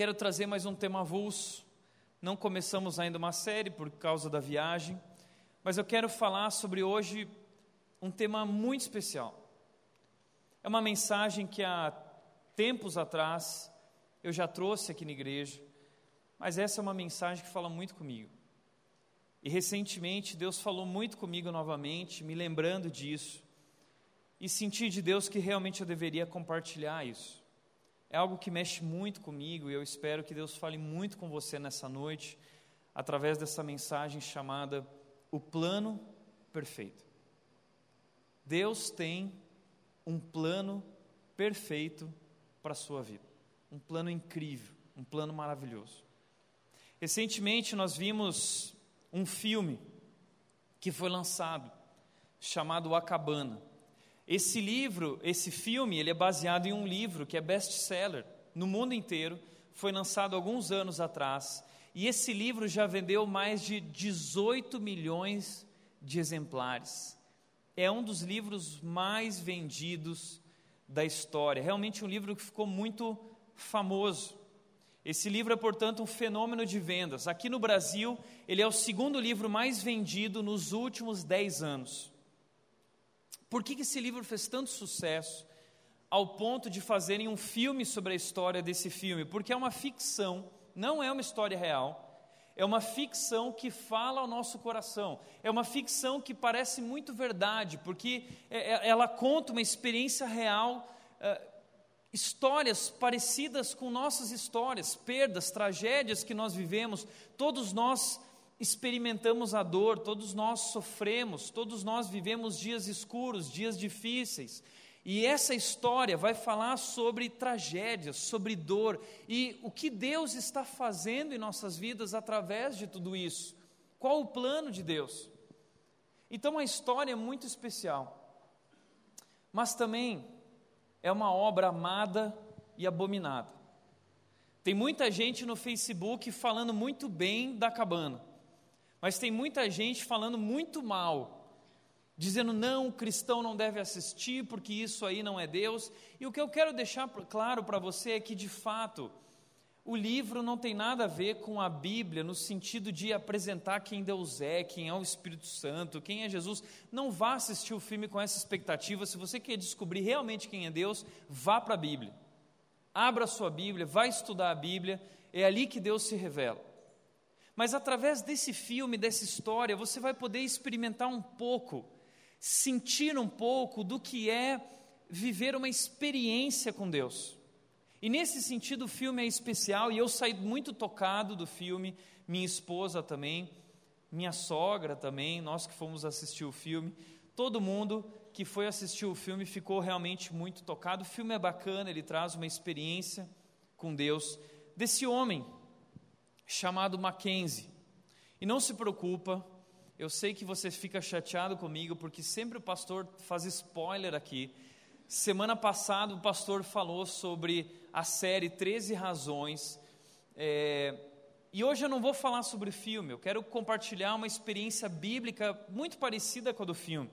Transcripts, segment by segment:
Quero trazer mais um tema avulso. Não começamos ainda uma série por causa da viagem, mas eu quero falar sobre hoje um tema muito especial. É uma mensagem que há tempos atrás eu já trouxe aqui na igreja, mas essa é uma mensagem que fala muito comigo. E recentemente Deus falou muito comigo novamente, me lembrando disso, e senti de Deus que realmente eu deveria compartilhar isso. É algo que mexe muito comigo e eu espero que Deus fale muito com você nessa noite, através dessa mensagem chamada O Plano Perfeito. Deus tem um plano perfeito para a sua vida, um plano incrível, um plano maravilhoso. Recentemente nós vimos um filme que foi lançado, chamado A Cabana. Esse livro, esse filme, ele é baseado em um livro que é best-seller no mundo inteiro, foi lançado alguns anos atrás, e esse livro já vendeu mais de 18 milhões de exemplares. É um dos livros mais vendidos da história. Realmente um livro que ficou muito famoso. Esse livro é, portanto, um fenômeno de vendas. Aqui no Brasil, ele é o segundo livro mais vendido nos últimos 10 anos. Por que esse livro fez tanto sucesso ao ponto de fazerem um filme sobre a história desse filme? Porque é uma ficção, não é uma história real. É uma ficção que fala ao nosso coração. É uma ficção que parece muito verdade, porque é, é, ela conta uma experiência real histórias parecidas com nossas histórias, perdas, tragédias que nós vivemos, todos nós experimentamos a dor, todos nós sofremos, todos nós vivemos dias escuros, dias difíceis. E essa história vai falar sobre tragédias, sobre dor e o que Deus está fazendo em nossas vidas através de tudo isso. Qual o plano de Deus? Então a história é muito especial. Mas também é uma obra amada e abominada. Tem muita gente no Facebook falando muito bem da cabana, mas tem muita gente falando muito mal, dizendo não, o cristão não deve assistir porque isso aí não é Deus. E o que eu quero deixar claro para você é que, de fato, o livro não tem nada a ver com a Bíblia no sentido de apresentar quem Deus é, quem é o Espírito Santo, quem é Jesus. Não vá assistir o filme com essa expectativa. Se você quer descobrir realmente quem é Deus, vá para a Bíblia. Abra a sua Bíblia, vá estudar a Bíblia, é ali que Deus se revela. Mas através desse filme, dessa história, você vai poder experimentar um pouco, sentir um pouco do que é viver uma experiência com Deus. E nesse sentido o filme é especial e eu saí muito tocado do filme, minha esposa também, minha sogra também, nós que fomos assistir o filme, todo mundo que foi assistir o filme ficou realmente muito tocado. O filme é bacana, ele traz uma experiência com Deus desse homem chamado Mackenzie. E não se preocupa, eu sei que você fica chateado comigo porque sempre o pastor faz spoiler aqui. Semana passada o pastor falou sobre a série 13 Razões. É, e hoje eu não vou falar sobre filme, eu quero compartilhar uma experiência bíblica muito parecida com a do filme.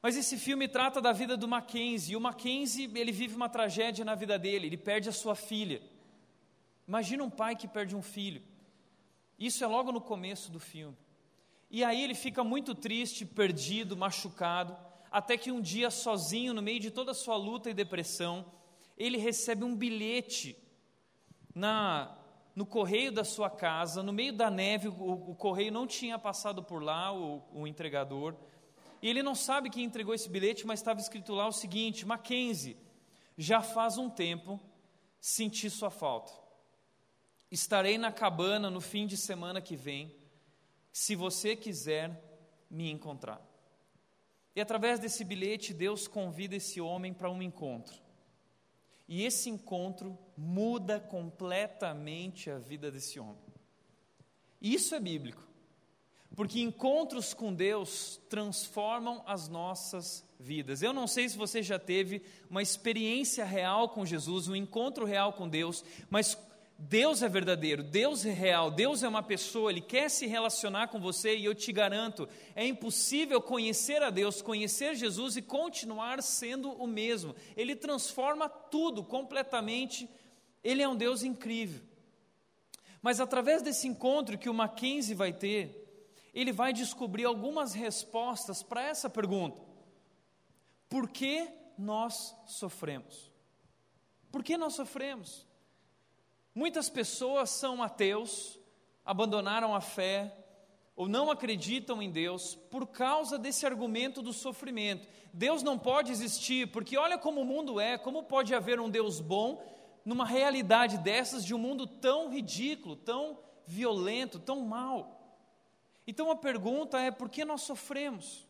Mas esse filme trata da vida do Mackenzie, e o Mackenzie, ele vive uma tragédia na vida dele, ele perde a sua filha. Imagina um pai que perde um filho. Isso é logo no começo do filme. E aí ele fica muito triste, perdido, machucado até que um dia, sozinho, no meio de toda a sua luta e depressão, ele recebe um bilhete na no correio da sua casa, no meio da neve, o, o correio não tinha passado por lá, o, o entregador, e ele não sabe quem entregou esse bilhete, mas estava escrito lá o seguinte: Mackenzie, já faz um tempo senti sua falta. Estarei na cabana no fim de semana que vem, se você quiser me encontrar. E através desse bilhete, Deus convida esse homem para um encontro. E esse encontro muda completamente a vida desse homem. E isso é bíblico, porque encontros com Deus transformam as nossas vidas. Eu não sei se você já teve uma experiência real com Jesus, um encontro real com Deus, mas Deus é verdadeiro, Deus é real, Deus é uma pessoa, Ele quer se relacionar com você e eu te garanto, é impossível conhecer a Deus, conhecer Jesus e continuar sendo o mesmo. Ele transforma tudo completamente Ele é um Deus incrível. Mas através desse encontro que o Mackenzie vai ter, ele vai descobrir algumas respostas para essa pergunta: Por que nós sofremos? Por que nós sofremos? Muitas pessoas são ateus, abandonaram a fé, ou não acreditam em Deus por causa desse argumento do sofrimento. Deus não pode existir, porque olha como o mundo é, como pode haver um Deus bom numa realidade dessas de um mundo tão ridículo, tão violento, tão mau. Então a pergunta é: por que nós sofremos?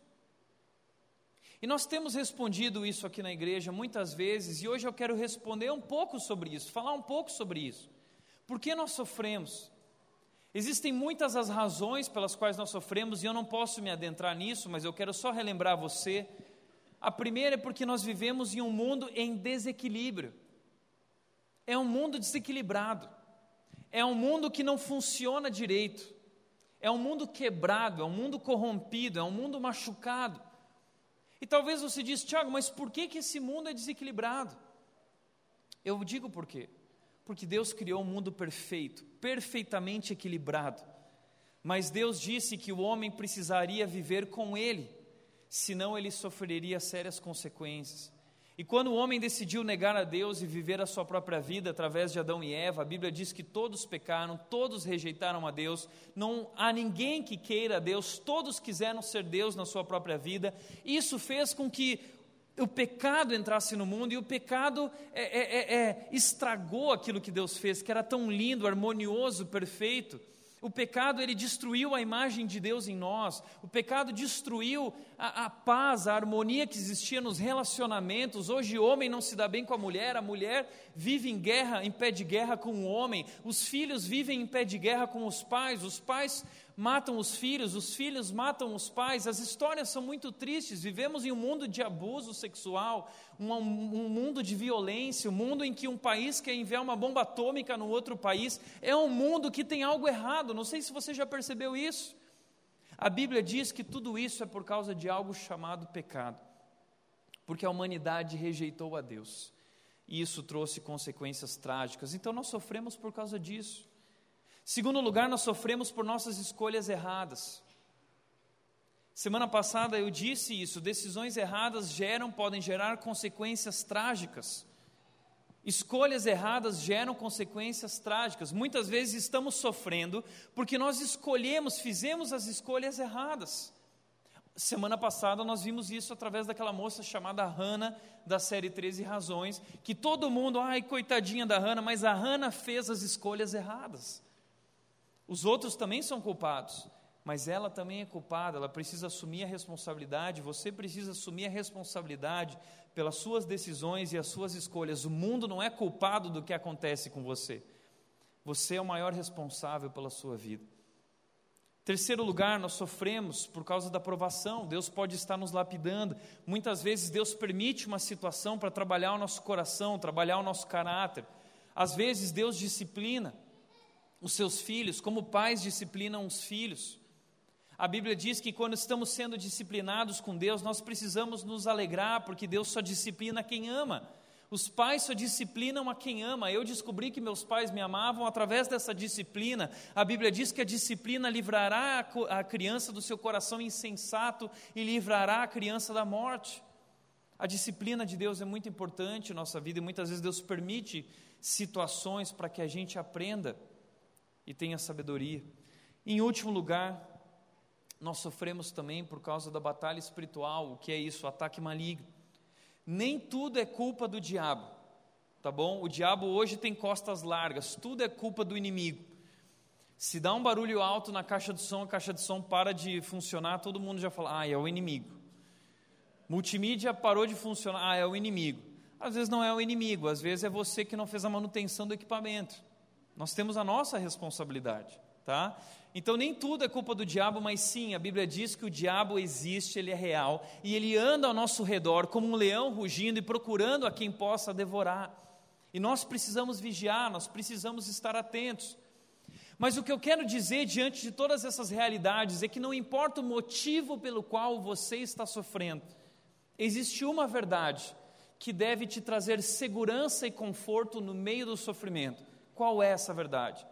E nós temos respondido isso aqui na igreja muitas vezes, e hoje eu quero responder um pouco sobre isso, falar um pouco sobre isso. Por que nós sofremos? Existem muitas as razões pelas quais nós sofremos, e eu não posso me adentrar nisso, mas eu quero só relembrar você. A primeira é porque nós vivemos em um mundo em desequilíbrio. É um mundo desequilibrado. É um mundo que não funciona direito. É um mundo quebrado, é um mundo corrompido, é um mundo machucado. E talvez você diz, Tiago, mas por que, que esse mundo é desequilibrado? Eu digo por quê. Porque Deus criou um mundo perfeito, perfeitamente equilibrado. Mas Deus disse que o homem precisaria viver com Ele, senão ele sofreria sérias consequências. E quando o homem decidiu negar a Deus e viver a sua própria vida através de Adão e Eva, a Bíblia diz que todos pecaram, todos rejeitaram a Deus, não há ninguém que queira a Deus, todos quiseram ser Deus na sua própria vida. Isso fez com que o pecado entrasse no mundo e o pecado é, é, é, é, estragou aquilo que Deus fez, que era tão lindo, harmonioso, perfeito. O pecado ele destruiu a imagem de Deus em nós. O pecado destruiu a, a, paz, a harmonia que existia nos relacionamentos. Hoje o homem não se dá bem com a mulher, a mulher vive em guerra, em pé de guerra com o homem. Os filhos vivem em pé de guerra com os pais. Os pais matam os filhos, os filhos matam os pais. As histórias são muito tristes. Vivemos em um mundo de abuso sexual, um, um, mundo de violência, um mundo em que um país quer enviar uma bomba atômica no outro país. É um mundo que tem algo errado. Não sei se você já percebeu isso. A Bíblia diz que tudo isso é por causa de algo chamado pecado, porque a humanidade rejeitou a Deus. E isso trouxe consequências trágicas. Então nós sofremos por causa disso. Segundo lugar, nós sofremos por nossas escolhas erradas. Semana passada eu disse isso: decisões erradas geram, podem gerar consequências trágicas. Escolhas erradas geram consequências trágicas. Muitas vezes estamos sofrendo porque nós escolhemos, fizemos as escolhas erradas. Semana passada nós vimos isso através daquela moça chamada Hannah, da série 13 Razões, que todo mundo, ai, coitadinha da Hannah, mas a Hannah fez as escolhas erradas. Os outros também são culpados, mas ela também é culpada, ela precisa assumir a responsabilidade, você precisa assumir a responsabilidade pelas suas decisões e as suas escolhas. O mundo não é culpado do que acontece com você. Você é o maior responsável pela sua vida. Terceiro lugar, nós sofremos por causa da provação. Deus pode estar nos lapidando. Muitas vezes Deus permite uma situação para trabalhar o nosso coração, trabalhar o nosso caráter. Às vezes Deus disciplina os seus filhos, como pais disciplinam os filhos. A Bíblia diz que quando estamos sendo disciplinados com Deus, nós precisamos nos alegrar, porque Deus só disciplina quem ama. Os pais só disciplinam a quem ama. Eu descobri que meus pais me amavam através dessa disciplina. A Bíblia diz que a disciplina livrará a criança do seu coração insensato e livrará a criança da morte. A disciplina de Deus é muito importante em nossa vida e muitas vezes Deus permite situações para que a gente aprenda e tenha sabedoria. Em último lugar, nós sofremos também por causa da batalha espiritual, o que é isso? O ataque maligno. Nem tudo é culpa do diabo, tá bom? O diabo hoje tem costas largas, tudo é culpa do inimigo. Se dá um barulho alto na caixa de som, a caixa de som para de funcionar, todo mundo já fala, ah, é o inimigo. Multimídia parou de funcionar, ah, é o inimigo. Às vezes não é o inimigo, às vezes é você que não fez a manutenção do equipamento. Nós temos a nossa responsabilidade, tá? Então nem tudo é culpa do diabo, mas sim, a Bíblia diz que o diabo existe, ele é real e ele anda ao nosso redor como um leão rugindo e procurando a quem possa devorar. E nós precisamos vigiar, nós precisamos estar atentos. Mas o que eu quero dizer diante de todas essas realidades é que não importa o motivo pelo qual você está sofrendo, existe uma verdade que deve te trazer segurança e conforto no meio do sofrimento. Qual é essa verdade?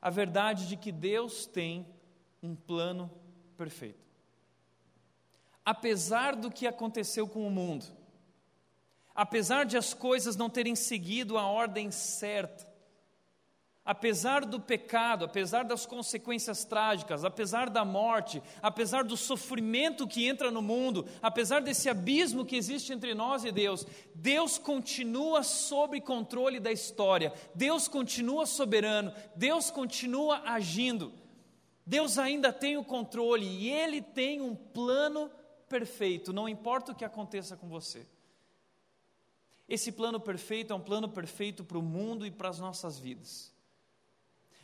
A verdade de que Deus tem um plano perfeito. Apesar do que aconteceu com o mundo, apesar de as coisas não terem seguido a ordem certa, apesar do pecado, apesar das consequências trágicas, apesar da morte, apesar do sofrimento que entra no mundo, apesar desse abismo que existe entre nós e Deus, Deus continua sob controle da história, Deus continua soberano, Deus continua agindo. Deus ainda tem o controle e Ele tem um plano perfeito, não importa o que aconteça com você. Esse plano perfeito é um plano perfeito para o mundo e para as nossas vidas.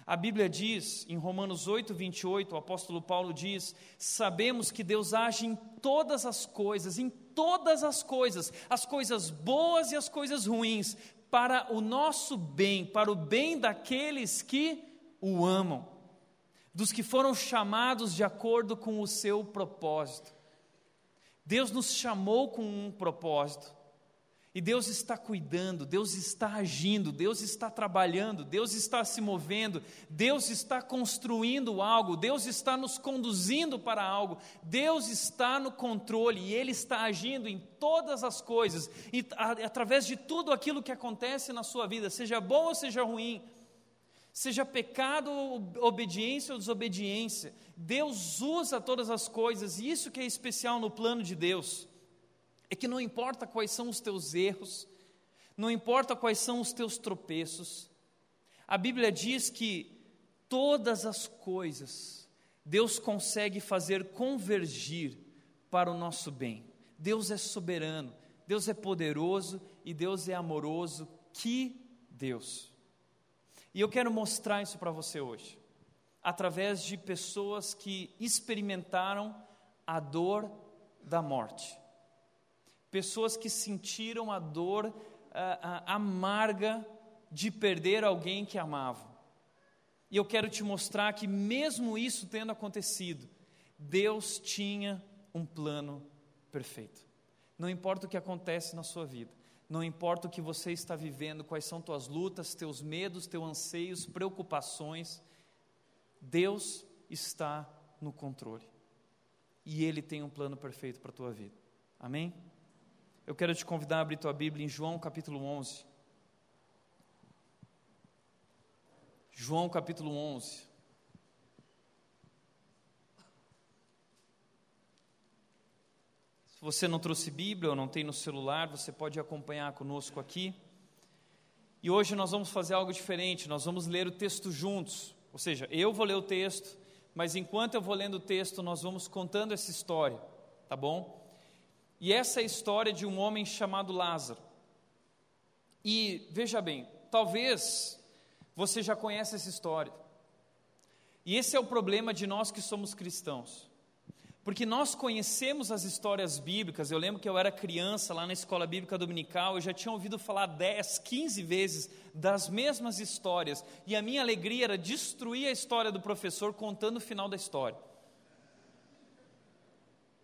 A Bíblia diz, em Romanos 8, 28, o apóstolo Paulo diz: Sabemos que Deus age em todas as coisas, em todas as coisas, as coisas boas e as coisas ruins, para o nosso bem, para o bem daqueles que o amam, dos que foram chamados de acordo com o seu propósito. Deus nos chamou com um propósito. E Deus está cuidando, Deus está agindo, Deus está trabalhando, Deus está se movendo, Deus está construindo algo, Deus está nos conduzindo para algo, Deus está no controle e Ele está agindo em todas as coisas, e através de tudo aquilo que acontece na sua vida, seja bom ou seja ruim, seja pecado, obediência ou desobediência, Deus usa todas as coisas, e isso que é especial no plano de Deus é que não importa quais são os teus erros, não importa quais são os teus tropeços, a Bíblia diz que todas as coisas Deus consegue fazer convergir para o nosso bem. Deus é soberano, Deus é poderoso e Deus é amoroso. Que Deus! E eu quero mostrar isso para você hoje, através de pessoas que experimentaram a dor da morte pessoas que sentiram a dor a, a, amarga de perder alguém que amavam. E eu quero te mostrar que, mesmo isso tendo acontecido, Deus tinha um plano perfeito. Não importa o que acontece na sua vida, não importa o que você está vivendo, quais são tuas lutas, teus medos, teus anseios, preocupações, Deus está no controle. E Ele tem um plano perfeito para a tua vida. Amém? Eu quero te convidar a abrir tua Bíblia em João capítulo 11. João capítulo 11. Se você não trouxe Bíblia ou não tem no celular, você pode acompanhar conosco aqui. E hoje nós vamos fazer algo diferente, nós vamos ler o texto juntos. Ou seja, eu vou ler o texto, mas enquanto eu vou lendo o texto, nós vamos contando essa história, tá bom? E essa é a história de um homem chamado Lázaro. E veja bem, talvez você já conhece essa história. E esse é o problema de nós que somos cristãos. Porque nós conhecemos as histórias bíblicas. Eu lembro que eu era criança lá na escola bíblica dominical, eu já tinha ouvido falar 10, 15 vezes das mesmas histórias. E a minha alegria era destruir a história do professor contando o final da história.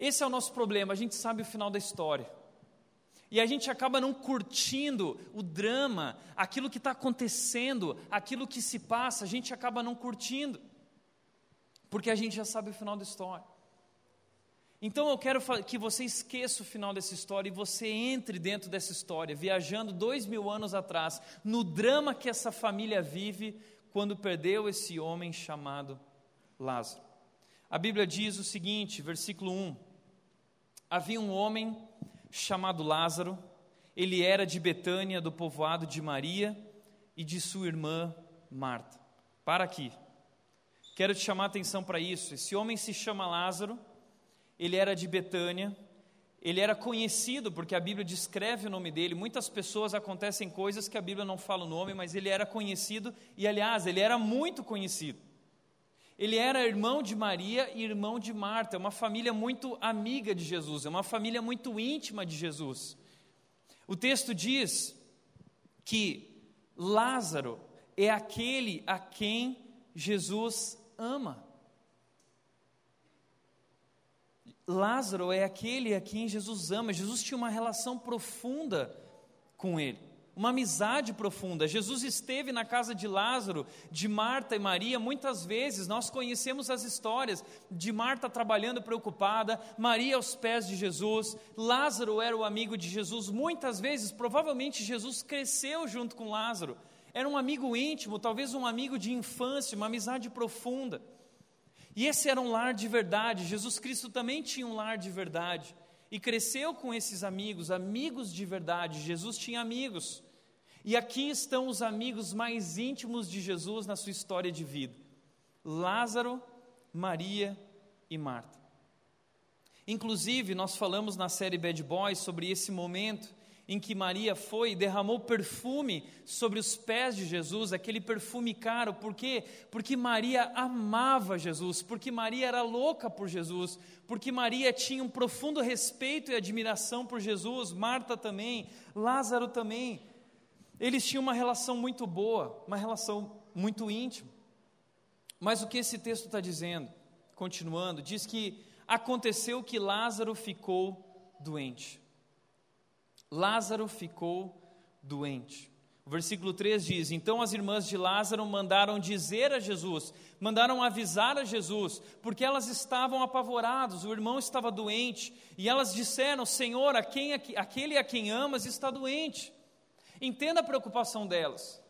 Esse é o nosso problema, a gente sabe o final da história. E a gente acaba não curtindo o drama, aquilo que está acontecendo, aquilo que se passa, a gente acaba não curtindo, porque a gente já sabe o final da história. Então eu quero que você esqueça o final dessa história e você entre dentro dessa história, viajando dois mil anos atrás, no drama que essa família vive quando perdeu esse homem chamado Lázaro. A Bíblia diz o seguinte, versículo 1 havia um homem chamado Lázaro, ele era de Betânia, do povoado de Maria e de sua irmã Marta. Para aqui. Quero te chamar a atenção para isso. Esse homem se chama Lázaro, ele era de Betânia, ele era conhecido porque a Bíblia descreve o nome dele. Muitas pessoas acontecem coisas que a Bíblia não fala o nome, mas ele era conhecido e, aliás, ele era muito conhecido. Ele era irmão de Maria e irmão de Marta, uma família muito amiga de Jesus, é uma família muito íntima de Jesus. O texto diz que Lázaro é aquele a quem Jesus ama. Lázaro é aquele a quem Jesus ama. Jesus tinha uma relação profunda com ele, uma amizade profunda. Jesus esteve na casa de Lázaro, de Marta e Maria, muitas vezes. Nós conhecemos as histórias de Marta trabalhando preocupada, Maria aos pés de Jesus, Lázaro era o amigo de Jesus. Muitas vezes, provavelmente, Jesus cresceu junto com Lázaro. Era um amigo íntimo, talvez um amigo de infância, uma amizade profunda. E esse era um lar de verdade. Jesus Cristo também tinha um lar de verdade. E cresceu com esses amigos, amigos de verdade. Jesus tinha amigos. E aqui estão os amigos mais íntimos de Jesus na sua história de vida: Lázaro, Maria e Marta. Inclusive, nós falamos na série Bad Boys sobre esse momento em que Maria foi e derramou perfume sobre os pés de Jesus, aquele perfume caro, por quê? Porque Maria amava Jesus, porque Maria era louca por Jesus, porque Maria tinha um profundo respeito e admiração por Jesus, Marta também, Lázaro também. Eles tinham uma relação muito boa, uma relação muito íntima. Mas o que esse texto está dizendo, continuando, diz que aconteceu que Lázaro ficou doente. Lázaro ficou doente. O versículo 3 diz: Então as irmãs de Lázaro mandaram dizer a Jesus, mandaram avisar a Jesus, porque elas estavam apavoradas, o irmão estava doente, e elas disseram: Senhor, a quem, aquele a quem amas está doente. Entenda a preocupação delas,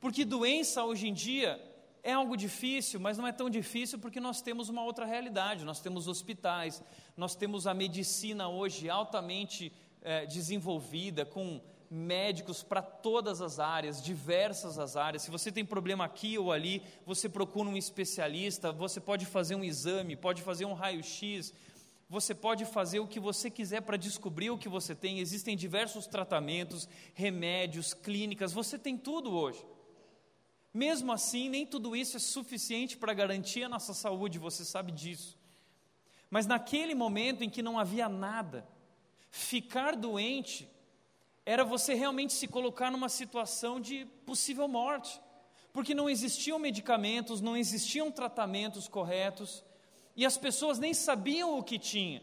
porque doença hoje em dia é algo difícil, mas não é tão difícil porque nós temos uma outra realidade. Nós temos hospitais, nós temos a medicina hoje altamente é, desenvolvida, com médicos para todas as áreas, diversas as áreas. Se você tem problema aqui ou ali, você procura um especialista, você pode fazer um exame, pode fazer um raio-x, você pode fazer o que você quiser para descobrir o que você tem. Existem diversos tratamentos, remédios, clínicas, você tem tudo hoje. Mesmo assim, nem tudo isso é suficiente para garantir a nossa saúde, você sabe disso. Mas naquele momento em que não havia nada, Ficar doente era você realmente se colocar numa situação de possível morte, porque não existiam medicamentos, não existiam tratamentos corretos, e as pessoas nem sabiam o que tinha.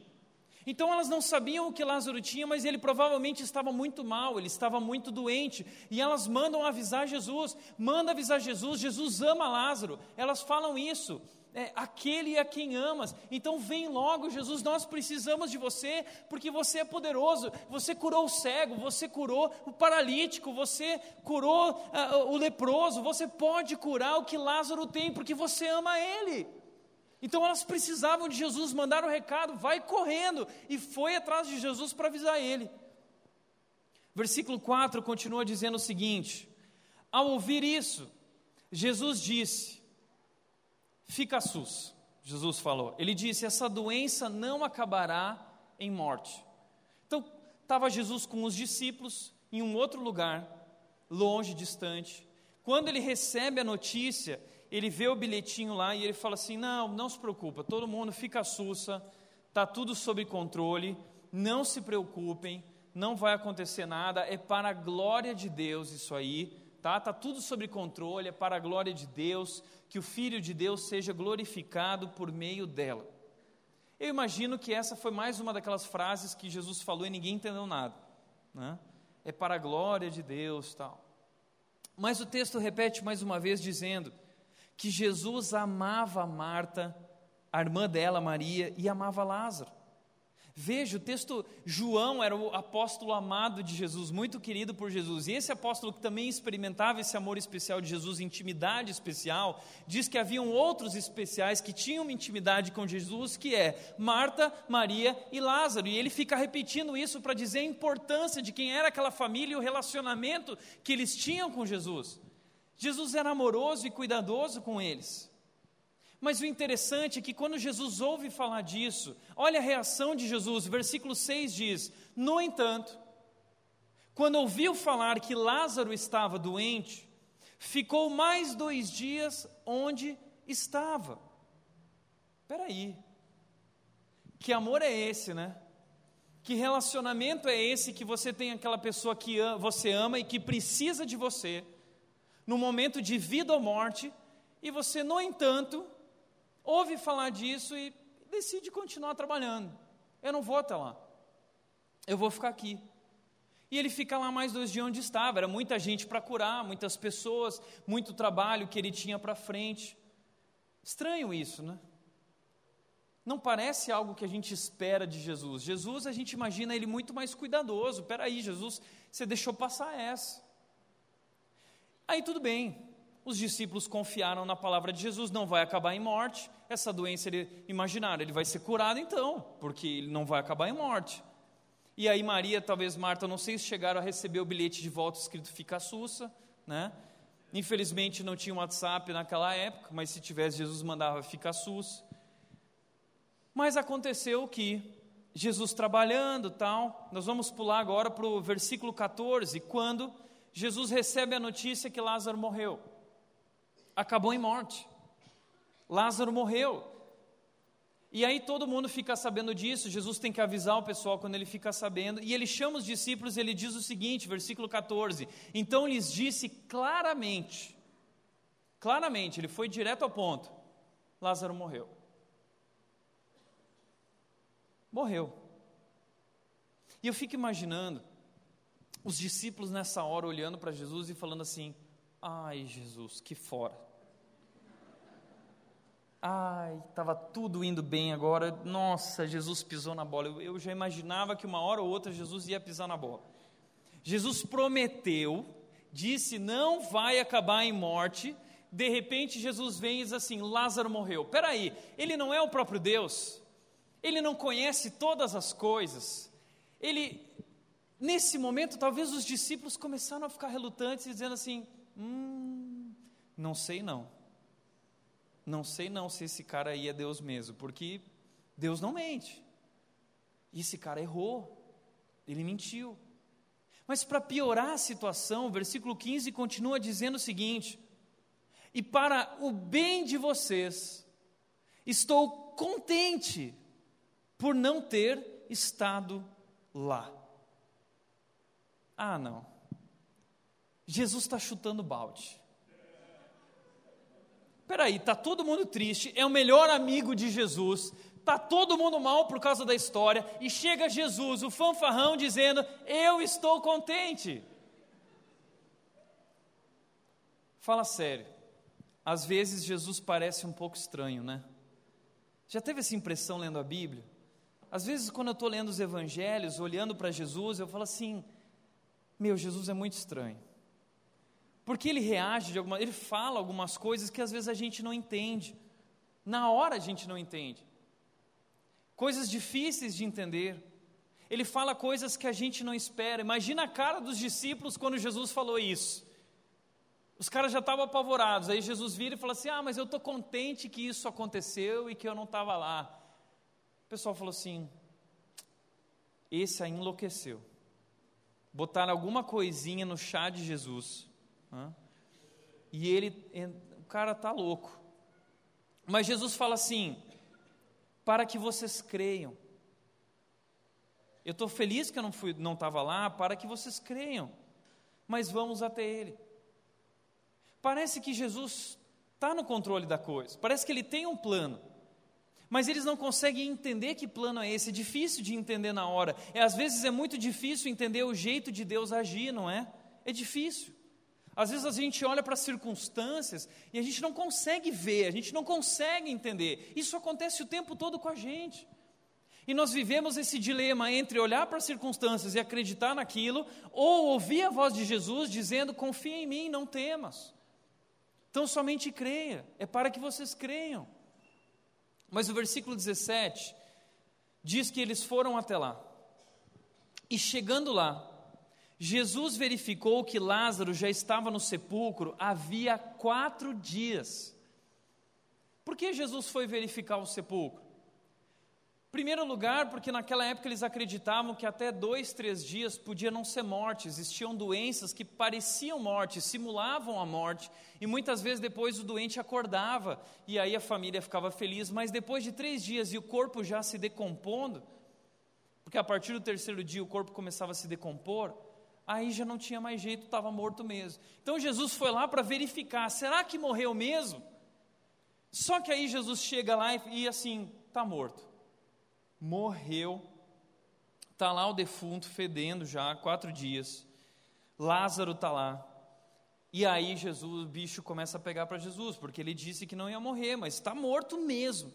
Então elas não sabiam o que Lázaro tinha, mas ele provavelmente estava muito mal, ele estava muito doente, e elas mandam avisar Jesus, manda avisar Jesus, Jesus ama Lázaro. Elas falam isso é, aquele a quem amas. Então vem logo, Jesus, nós precisamos de você, porque você é poderoso. Você curou o cego, você curou o paralítico, você curou uh, o leproso, você pode curar o que Lázaro tem, porque você ama ele. Então elas precisavam de Jesus, mandaram o recado, vai correndo, e foi atrás de Jesus para avisar ele. Versículo 4 continua dizendo o seguinte: Ao ouvir isso, Jesus disse: Fica sus, Jesus falou. Ele disse: essa doença não acabará em morte. Então, estava Jesus com os discípulos em um outro lugar, longe, distante. Quando ele recebe a notícia, ele vê o bilhetinho lá e ele fala assim: Não, não se preocupa, todo mundo fica sussa, está tudo sob controle, não se preocupem, não vai acontecer nada, é para a glória de Deus isso aí, tá? Está tudo sob controle, é para a glória de Deus que o Filho de Deus seja glorificado por meio dela. Eu imagino que essa foi mais uma daquelas frases que Jesus falou e ninguém entendeu nada. Né? É para a glória de Deus tal. Mas o texto repete mais uma vez dizendo que Jesus amava Marta, a irmã dela, Maria, e amava Lázaro. Veja, o texto, João era o apóstolo amado de Jesus, muito querido por Jesus, e esse apóstolo que também experimentava esse amor especial de Jesus, intimidade especial, diz que haviam outros especiais que tinham uma intimidade com Jesus, que é Marta, Maria e Lázaro, e ele fica repetindo isso para dizer a importância de quem era aquela família e o relacionamento que eles tinham com Jesus. Jesus era amoroso e cuidadoso com eles. Mas o interessante é que quando Jesus ouve falar disso, olha a reação de Jesus, versículo 6 diz: No entanto, quando ouviu falar que Lázaro estava doente, ficou mais dois dias onde estava. Espera aí, que amor é esse, né? Que relacionamento é esse que você tem aquela pessoa que você ama e que precisa de você, no momento de vida ou morte, e você, no entanto, ouve falar disso e decide continuar trabalhando. Eu não vou até lá. Eu vou ficar aqui. E ele fica lá mais dois dias onde estava. Era muita gente para curar, muitas pessoas, muito trabalho que ele tinha para frente. Estranho isso, né? Não parece algo que a gente espera de Jesus. Jesus, a gente imagina ele muito mais cuidadoso. Peraí, Jesus, você deixou passar essa. Aí tudo bem, os discípulos confiaram na palavra de Jesus, não vai acabar em morte. Essa doença, ele imaginaram, ele vai ser curado então, porque ele não vai acabar em morte. E aí Maria, talvez Marta, não sei se chegaram a receber o bilhete de volta escrito fica sussa, né? Infelizmente não tinha WhatsApp naquela época, mas se tivesse Jesus mandava fica sus. Mas aconteceu que Jesus trabalhando, tal, nós vamos pular agora para o versículo 14, quando Jesus recebe a notícia que Lázaro morreu. Acabou em morte. Lázaro morreu. E aí todo mundo fica sabendo disso, Jesus tem que avisar o pessoal quando ele fica sabendo, e ele chama os discípulos e ele diz o seguinte, versículo 14: Então lhes disse claramente, claramente, ele foi direto ao ponto: Lázaro morreu. Morreu. E eu fico imaginando os discípulos nessa hora olhando para Jesus e falando assim: Ai, Jesus, que fora. Ai, estava tudo indo bem agora. Nossa, Jesus pisou na bola. Eu, eu já imaginava que uma hora ou outra Jesus ia pisar na bola. Jesus prometeu, disse: não vai acabar em morte. De repente, Jesus vem e diz assim: Lázaro morreu. Peraí, ele não é o próprio Deus? Ele não conhece todas as coisas? Ele, nesse momento, talvez os discípulos começaram a ficar relutantes, dizendo assim: Hum, não sei não não sei não se esse cara aí é Deus mesmo, porque Deus não mente. Esse cara errou, ele mentiu. Mas para piorar a situação, o versículo 15 continua dizendo o seguinte: E para o bem de vocês, estou contente por não ter estado lá. Ah, não. Jesus está chutando balde. Peraí, está todo mundo triste, é o melhor amigo de Jesus, está todo mundo mal por causa da história, e chega Jesus, o fanfarrão, dizendo: Eu estou contente. Fala sério, às vezes Jesus parece um pouco estranho, né? Já teve essa impressão lendo a Bíblia? Às vezes, quando eu estou lendo os evangelhos, olhando para Jesus, eu falo assim: Meu, Jesus é muito estranho. Porque ele reage de alguma, ele fala algumas coisas que às vezes a gente não entende. Na hora a gente não entende. Coisas difíceis de entender. Ele fala coisas que a gente não espera. Imagina a cara dos discípulos quando Jesus falou isso. Os caras já estavam apavorados. Aí Jesus vira e fala assim: Ah, mas eu estou contente que isso aconteceu e que eu não estava lá. O pessoal falou assim: Esse aí enlouqueceu. Botaram alguma coisinha no chá de Jesus. E ele, o cara está louco. Mas Jesus fala assim: para que vocês creiam. Eu estou feliz que eu não fui, não estava lá, para que vocês creiam. Mas vamos até Ele. Parece que Jesus está no controle da coisa. Parece que Ele tem um plano. Mas eles não conseguem entender que plano é esse. É difícil de entender na hora. É, às vezes é muito difícil entender o jeito de Deus agir, não é? É difícil. Às vezes a gente olha para as circunstâncias e a gente não consegue ver, a gente não consegue entender. Isso acontece o tempo todo com a gente. E nós vivemos esse dilema entre olhar para as circunstâncias e acreditar naquilo, ou ouvir a voz de Jesus dizendo: confia em mim, não temas. Então somente creia, é para que vocês creiam. Mas o versículo 17 diz que eles foram até lá. E chegando lá, Jesus verificou que Lázaro já estava no sepulcro havia quatro dias. Por que Jesus foi verificar o sepulcro? Primeiro lugar, porque naquela época eles acreditavam que até dois, três dias podia não ser morte. Existiam doenças que pareciam morte, simulavam a morte, e muitas vezes depois o doente acordava e aí a família ficava feliz, mas depois de três dias e o corpo já se decompondo, porque a partir do terceiro dia o corpo começava a se decompor, aí já não tinha mais jeito, estava morto mesmo. Então Jesus foi lá para verificar: será que morreu mesmo? Só que aí Jesus chega lá e, e assim, está morto. Morreu Está lá o defunto fedendo já quatro dias. Lázaro está lá. E aí Jesus, o bicho começa a pegar para Jesus, porque ele disse que não ia morrer, mas está morto mesmo.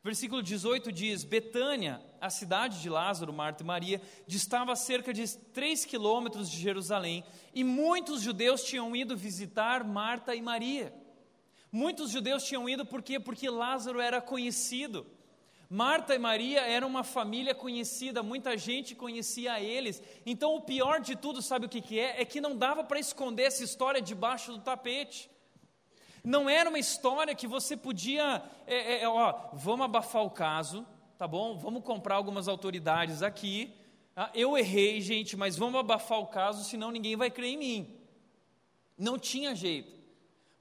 Versículo 18 diz: Betânia, a cidade de Lázaro, Marta e Maria, distava a cerca de três quilômetros de Jerusalém, e muitos judeus tinham ido visitar Marta e Maria. Muitos judeus tinham ido por quê? Porque Lázaro era conhecido. Marta e Maria eram uma família conhecida, muita gente conhecia eles. Então, o pior de tudo, sabe o que, que é? É que não dava para esconder essa história debaixo do tapete. Não era uma história que você podia, é, é, ó, vamos abafar o caso, tá bom? Vamos comprar algumas autoridades aqui. Ah, eu errei, gente, mas vamos abafar o caso, senão ninguém vai crer em mim. Não tinha jeito,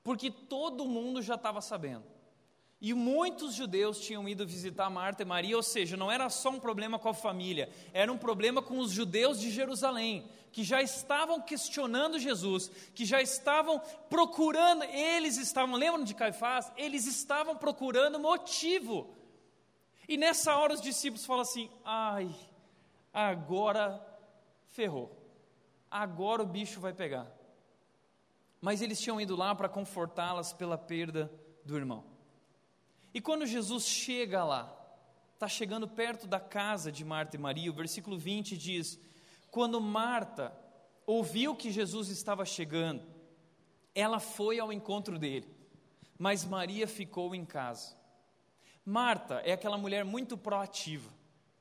porque todo mundo já estava sabendo. E muitos judeus tinham ido visitar Marta e Maria, ou seja, não era só um problema com a família, era um problema com os judeus de Jerusalém, que já estavam questionando Jesus, que já estavam procurando, eles estavam, lembram de Caifás? Eles estavam procurando motivo. E nessa hora os discípulos falam assim: ai, agora ferrou, agora o bicho vai pegar. Mas eles tinham ido lá para confortá-las pela perda do irmão. E quando Jesus chega lá, está chegando perto da casa de Marta e Maria, o versículo 20 diz: Quando Marta ouviu que Jesus estava chegando, ela foi ao encontro dele, mas Maria ficou em casa. Marta é aquela mulher muito proativa.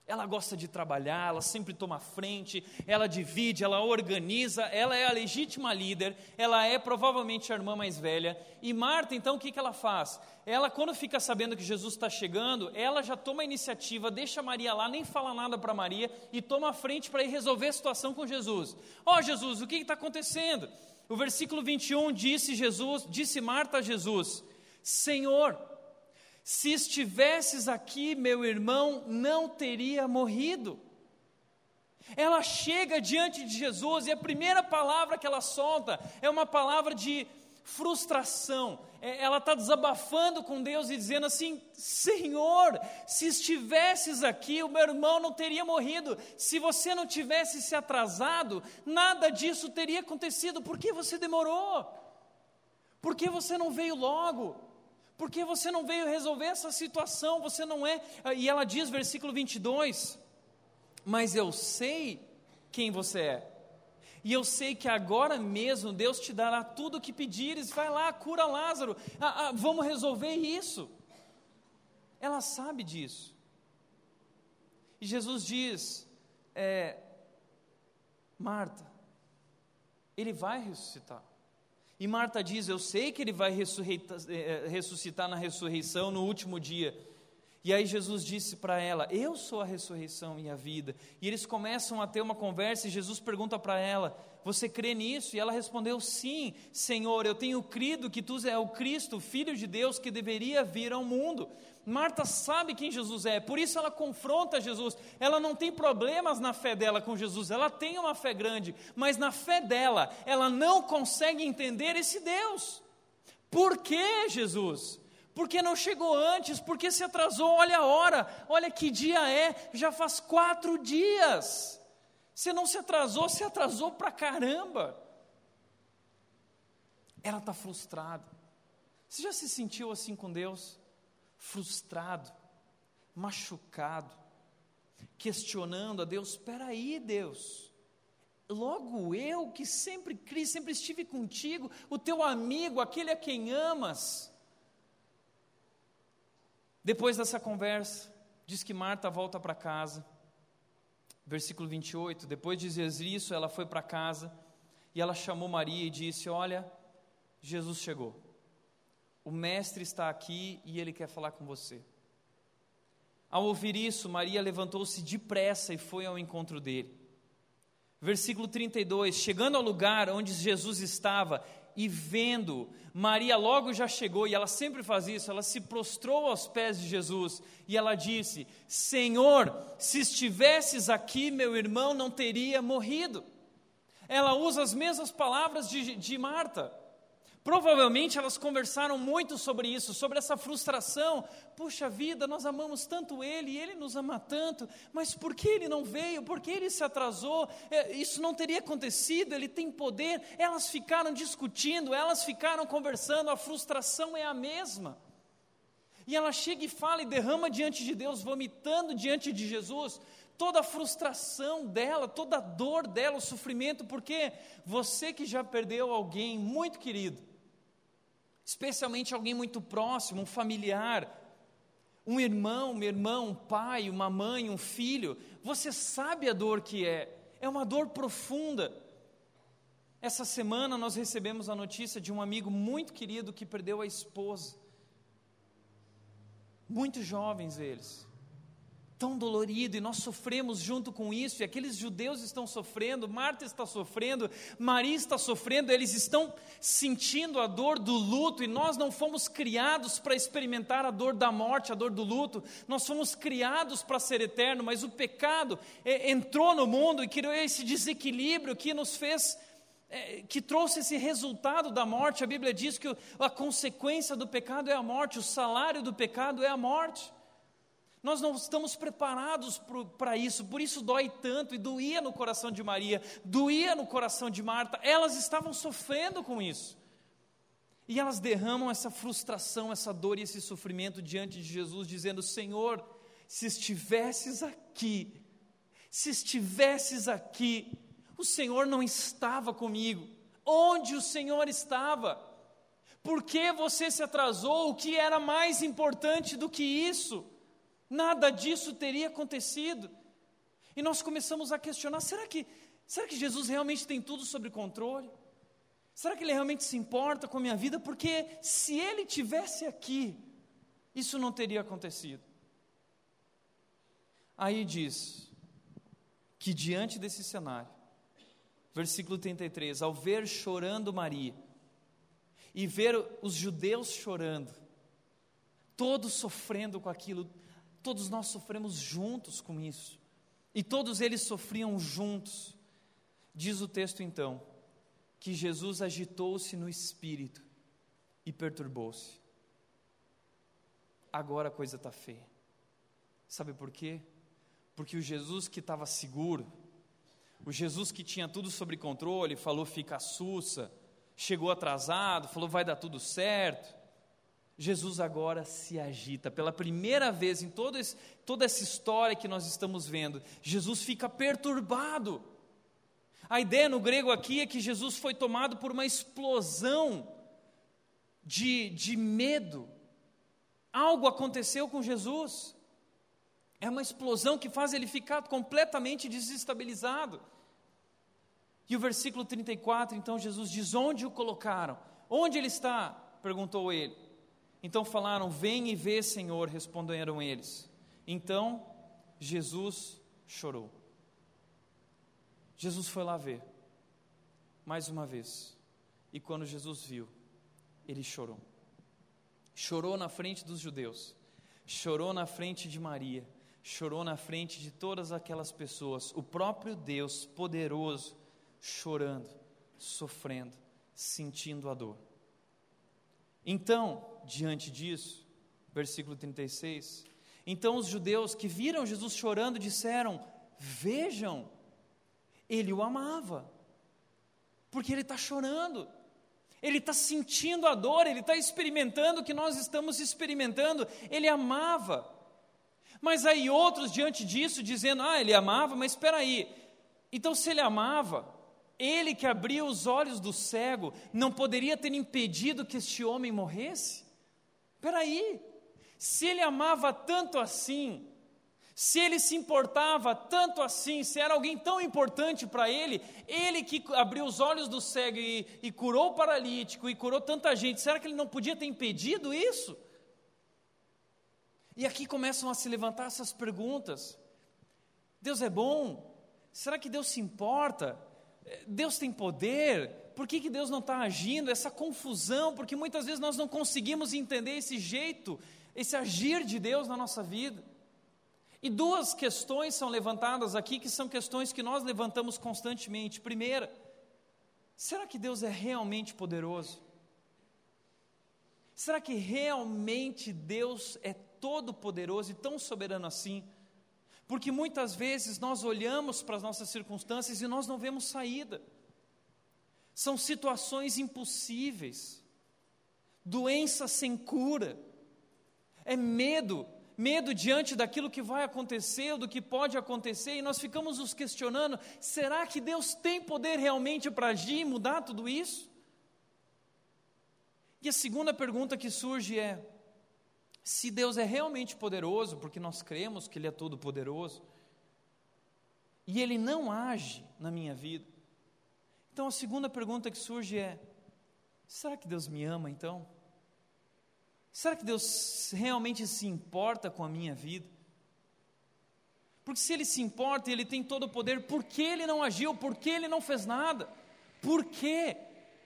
Ela gosta de trabalhar, ela sempre toma frente, ela divide, ela organiza, ela é a legítima líder, ela é provavelmente a irmã mais velha. E Marta, então, o que, que ela faz? Ela, quando fica sabendo que Jesus está chegando, ela já toma a iniciativa, deixa Maria lá, nem fala nada para Maria e toma a frente para ir resolver a situação com Jesus. Ó oh, Jesus, o que está acontecendo? O versículo 21 disse Jesus, disse Marta a Jesus: Senhor, se estivesses aqui, meu irmão não teria morrido. Ela chega diante de Jesus e a primeira palavra que ela solta é uma palavra de frustração. É, ela está desabafando com Deus e dizendo assim: Senhor, se estivesses aqui, o meu irmão não teria morrido. Se você não tivesse se atrasado, nada disso teria acontecido. Por que você demorou? Por que você não veio logo? Porque você não veio resolver essa situação, você não é. E ela diz, versículo 22, mas eu sei quem você é. E eu sei que agora mesmo Deus te dará tudo o que pedires. Vai lá, cura Lázaro. Ah, ah, vamos resolver isso. Ela sabe disso. E Jesus diz: é, Marta, ele vai ressuscitar. E Marta diz: Eu sei que ele vai eh, ressuscitar na ressurreição no último dia. E aí Jesus disse para ela: Eu sou a ressurreição e a vida. E eles começam a ter uma conversa e Jesus pergunta para ela: Você crê nisso? E ela respondeu: Sim, Senhor, eu tenho crido que tu é o Cristo, filho de Deus, que deveria vir ao mundo. Marta sabe quem Jesus é, por isso ela confronta Jesus. Ela não tem problemas na fé dela com Jesus, ela tem uma fé grande, mas na fé dela, ela não consegue entender esse Deus. Por que Jesus? Porque não chegou antes? Porque se atrasou? Olha a hora, olha que dia é, já faz quatro dias. Você não se atrasou, se atrasou pra caramba. Ela está frustrada. Você já se sentiu assim com Deus? frustrado, machucado, questionando a Deus: espera aí, Deus. Logo eu que sempre criei, sempre estive contigo, o teu amigo, aquele a quem amas. Depois dessa conversa, diz que Marta volta para casa. Versículo 28, depois de dizer isso, ela foi para casa e ela chamou Maria e disse: Olha, Jesus chegou. O Mestre está aqui e ele quer falar com você. Ao ouvir isso, Maria levantou-se depressa e foi ao encontro dele. Versículo 32: Chegando ao lugar onde Jesus estava e vendo, Maria logo já chegou, e ela sempre faz isso, ela se prostrou aos pés de Jesus e ela disse: Senhor, se estivesses aqui, meu irmão não teria morrido. Ela usa as mesmas palavras de, de Marta. Provavelmente elas conversaram muito sobre isso, sobre essa frustração. Puxa vida, nós amamos tanto Ele, Ele nos ama tanto, mas por que Ele não veio? Por que Ele se atrasou? É, isso não teria acontecido, Ele tem poder. Elas ficaram discutindo, elas ficaram conversando, a frustração é a mesma. E ela chega e fala e derrama diante de Deus, vomitando diante de Jesus, toda a frustração dela, toda a dor dela, o sofrimento, porque você que já perdeu alguém muito querido, especialmente alguém muito próximo, um familiar, um irmão, uma irmã, um pai, uma mãe, um filho, você sabe a dor que é, é uma dor profunda. Essa semana nós recebemos a notícia de um amigo muito querido que perdeu a esposa. Muito jovens eles tão dolorido e nós sofremos junto com isso, e aqueles judeus estão sofrendo, Marta está sofrendo, Maria está sofrendo, eles estão sentindo a dor do luto, e nós não fomos criados para experimentar a dor da morte, a dor do luto, nós fomos criados para ser eterno, mas o pecado é, entrou no mundo e criou esse desequilíbrio que nos fez. É, que trouxe esse resultado da morte, a Bíblia diz que a consequência do pecado é a morte, o salário do pecado é a morte. Nós não estamos preparados para isso, por isso dói tanto e doía no coração de Maria, doía no coração de Marta, elas estavam sofrendo com isso. E elas derramam essa frustração, essa dor e esse sofrimento diante de Jesus, dizendo: Senhor, se estivesses aqui, se estivesses aqui, o Senhor não estava comigo. Onde o Senhor estava? Por que você se atrasou? O que era mais importante do que isso? Nada disso teria acontecido. E nós começamos a questionar: será que, será que Jesus realmente tem tudo sob controle? Será que ele realmente se importa com a minha vida? Porque se ele tivesse aqui, isso não teria acontecido. Aí diz que diante desse cenário, versículo 33, ao ver chorando Maria e ver os judeus chorando, todos sofrendo com aquilo, Todos nós sofremos juntos com isso. E todos eles sofriam juntos. Diz o texto então, que Jesus agitou-se no espírito e perturbou-se. Agora a coisa está feia. Sabe por quê? Porque o Jesus que estava seguro, o Jesus que tinha tudo sob controle, falou fica sussa, chegou atrasado, falou vai dar tudo certo, Jesus agora se agita. Pela primeira vez em todo esse, toda essa história que nós estamos vendo, Jesus fica perturbado. A ideia no grego aqui é que Jesus foi tomado por uma explosão de, de medo. Algo aconteceu com Jesus. É uma explosão que faz ele ficar completamente desestabilizado. E o versículo 34, então Jesus diz: Onde o colocaram? Onde ele está? perguntou ele. Então falaram: Vem e vê, Senhor, responderam eles. Então Jesus chorou. Jesus foi lá ver, mais uma vez. E quando Jesus viu, ele chorou. Chorou na frente dos judeus, chorou na frente de Maria, chorou na frente de todas aquelas pessoas. O próprio Deus poderoso chorando, sofrendo, sentindo a dor. Então, diante disso, versículo 36, então os judeus que viram Jesus chorando disseram: Vejam, ele o amava, porque ele está chorando, ele está sentindo a dor, ele está experimentando o que nós estamos experimentando, ele amava. Mas aí outros diante disso dizendo: Ah, ele amava, mas espera aí, então se ele amava, ele que abriu os olhos do cego não poderia ter impedido que este homem morresse? Espera aí, se ele amava tanto assim, se ele se importava tanto assim, se era alguém tão importante para ele, ele que abriu os olhos do cego e, e, curou o paralítico e curou tanta gente, será que ele não podia ter impedido isso? E aqui começam a se levantar essas perguntas: Deus é bom? Será que Deus se importa? Deus tem poder, por que, que Deus não está agindo? Essa confusão, porque muitas vezes nós não conseguimos entender esse jeito, esse agir de Deus na nossa vida. E duas questões são levantadas aqui, que são questões que nós levantamos constantemente. Primeira, será que Deus é realmente poderoso? Será que realmente Deus é todo poderoso e tão soberano assim? Porque muitas vezes nós olhamos para as nossas circunstâncias e nós não vemos saída. São situações impossíveis, doença sem cura, é medo, medo diante daquilo que vai acontecer, do que pode acontecer, e nós ficamos nos questionando: será que Deus tem poder realmente para agir e mudar tudo isso? E a segunda pergunta que surge é: se Deus é realmente poderoso, porque nós cremos que Ele é todo poderoso, e Ele não age na minha vida, então a segunda pergunta que surge é: será que Deus me ama então? Será que Deus realmente se importa com a minha vida? Porque se Ele se importa e Ele tem todo o poder, por que Ele não agiu? Por que Ele não fez nada? Por quê?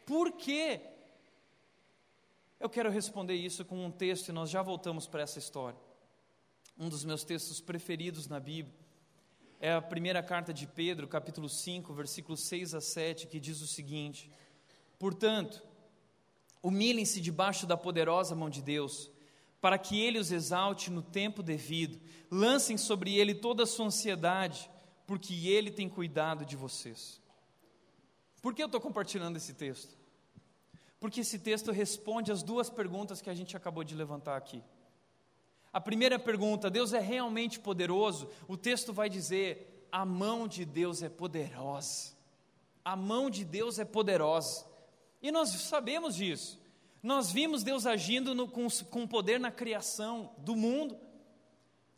Por quê? Eu quero responder isso com um texto e nós já voltamos para essa história. Um dos meus textos preferidos na Bíblia é a primeira carta de Pedro, capítulo 5, versículos 6 a 7, que diz o seguinte: Portanto, humilhem-se debaixo da poderosa mão de Deus, para que ele os exalte no tempo devido. Lancem sobre ele toda a sua ansiedade, porque ele tem cuidado de vocês. Por que eu estou compartilhando esse texto? porque esse texto responde as duas perguntas que a gente acabou de levantar aqui. A primeira pergunta, Deus é realmente poderoso? O texto vai dizer: a mão de Deus é poderosa. A mão de Deus é poderosa. E nós sabemos disso. Nós vimos Deus agindo no, com, com poder na criação do mundo.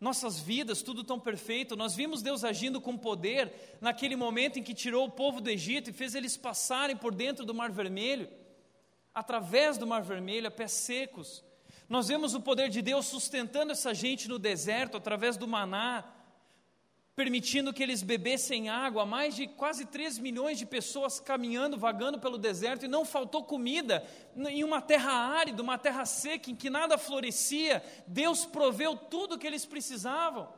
Nossas vidas, tudo tão perfeito. Nós vimos Deus agindo com poder naquele momento em que tirou o povo do Egito e fez eles passarem por dentro do Mar Vermelho através do Mar Vermelho, a pés secos. Nós vemos o poder de Deus sustentando essa gente no deserto através do maná, permitindo que eles bebessem água, mais de quase 3 milhões de pessoas caminhando, vagando pelo deserto, e não faltou comida em uma terra árida, uma terra seca, em que nada florescia, Deus proveu tudo o que eles precisavam.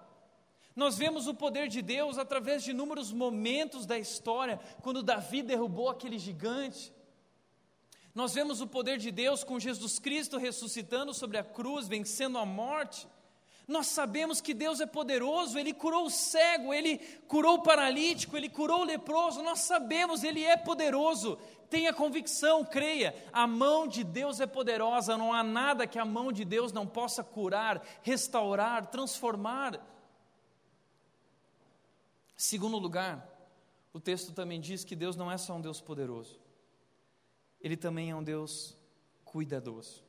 Nós vemos o poder de Deus através de inúmeros momentos da história, quando Davi derrubou aquele gigante, nós vemos o poder de Deus com Jesus Cristo ressuscitando sobre a cruz, vencendo a morte. Nós sabemos que Deus é poderoso, Ele curou o cego, Ele curou o paralítico, Ele curou o leproso. Nós sabemos, Ele é poderoso. Tenha convicção, creia. A mão de Deus é poderosa, não há nada que a mão de Deus não possa curar, restaurar, transformar. Segundo lugar, o texto também diz que Deus não é só um Deus poderoso. Ele também é um Deus cuidadoso.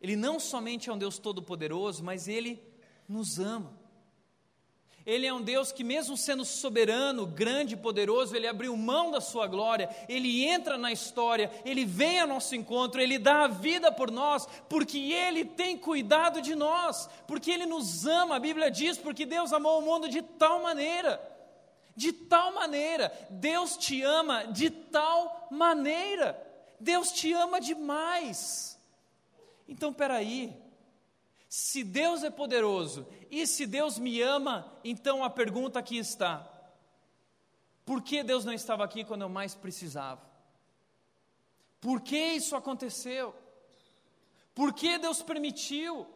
Ele não somente é um Deus todo-poderoso, mas ele nos ama. Ele é um Deus que, mesmo sendo soberano, grande e poderoso, ele abriu mão da sua glória, ele entra na história, ele vem ao nosso encontro, ele dá a vida por nós, porque ele tem cuidado de nós, porque ele nos ama. A Bíblia diz: porque Deus amou o mundo de tal maneira de tal maneira, Deus te ama de tal maneira, Deus te ama demais. Então, peraí, se Deus é poderoso e se Deus me ama, então a pergunta aqui está: por que Deus não estava aqui quando eu mais precisava? Por que isso aconteceu? Por que Deus permitiu?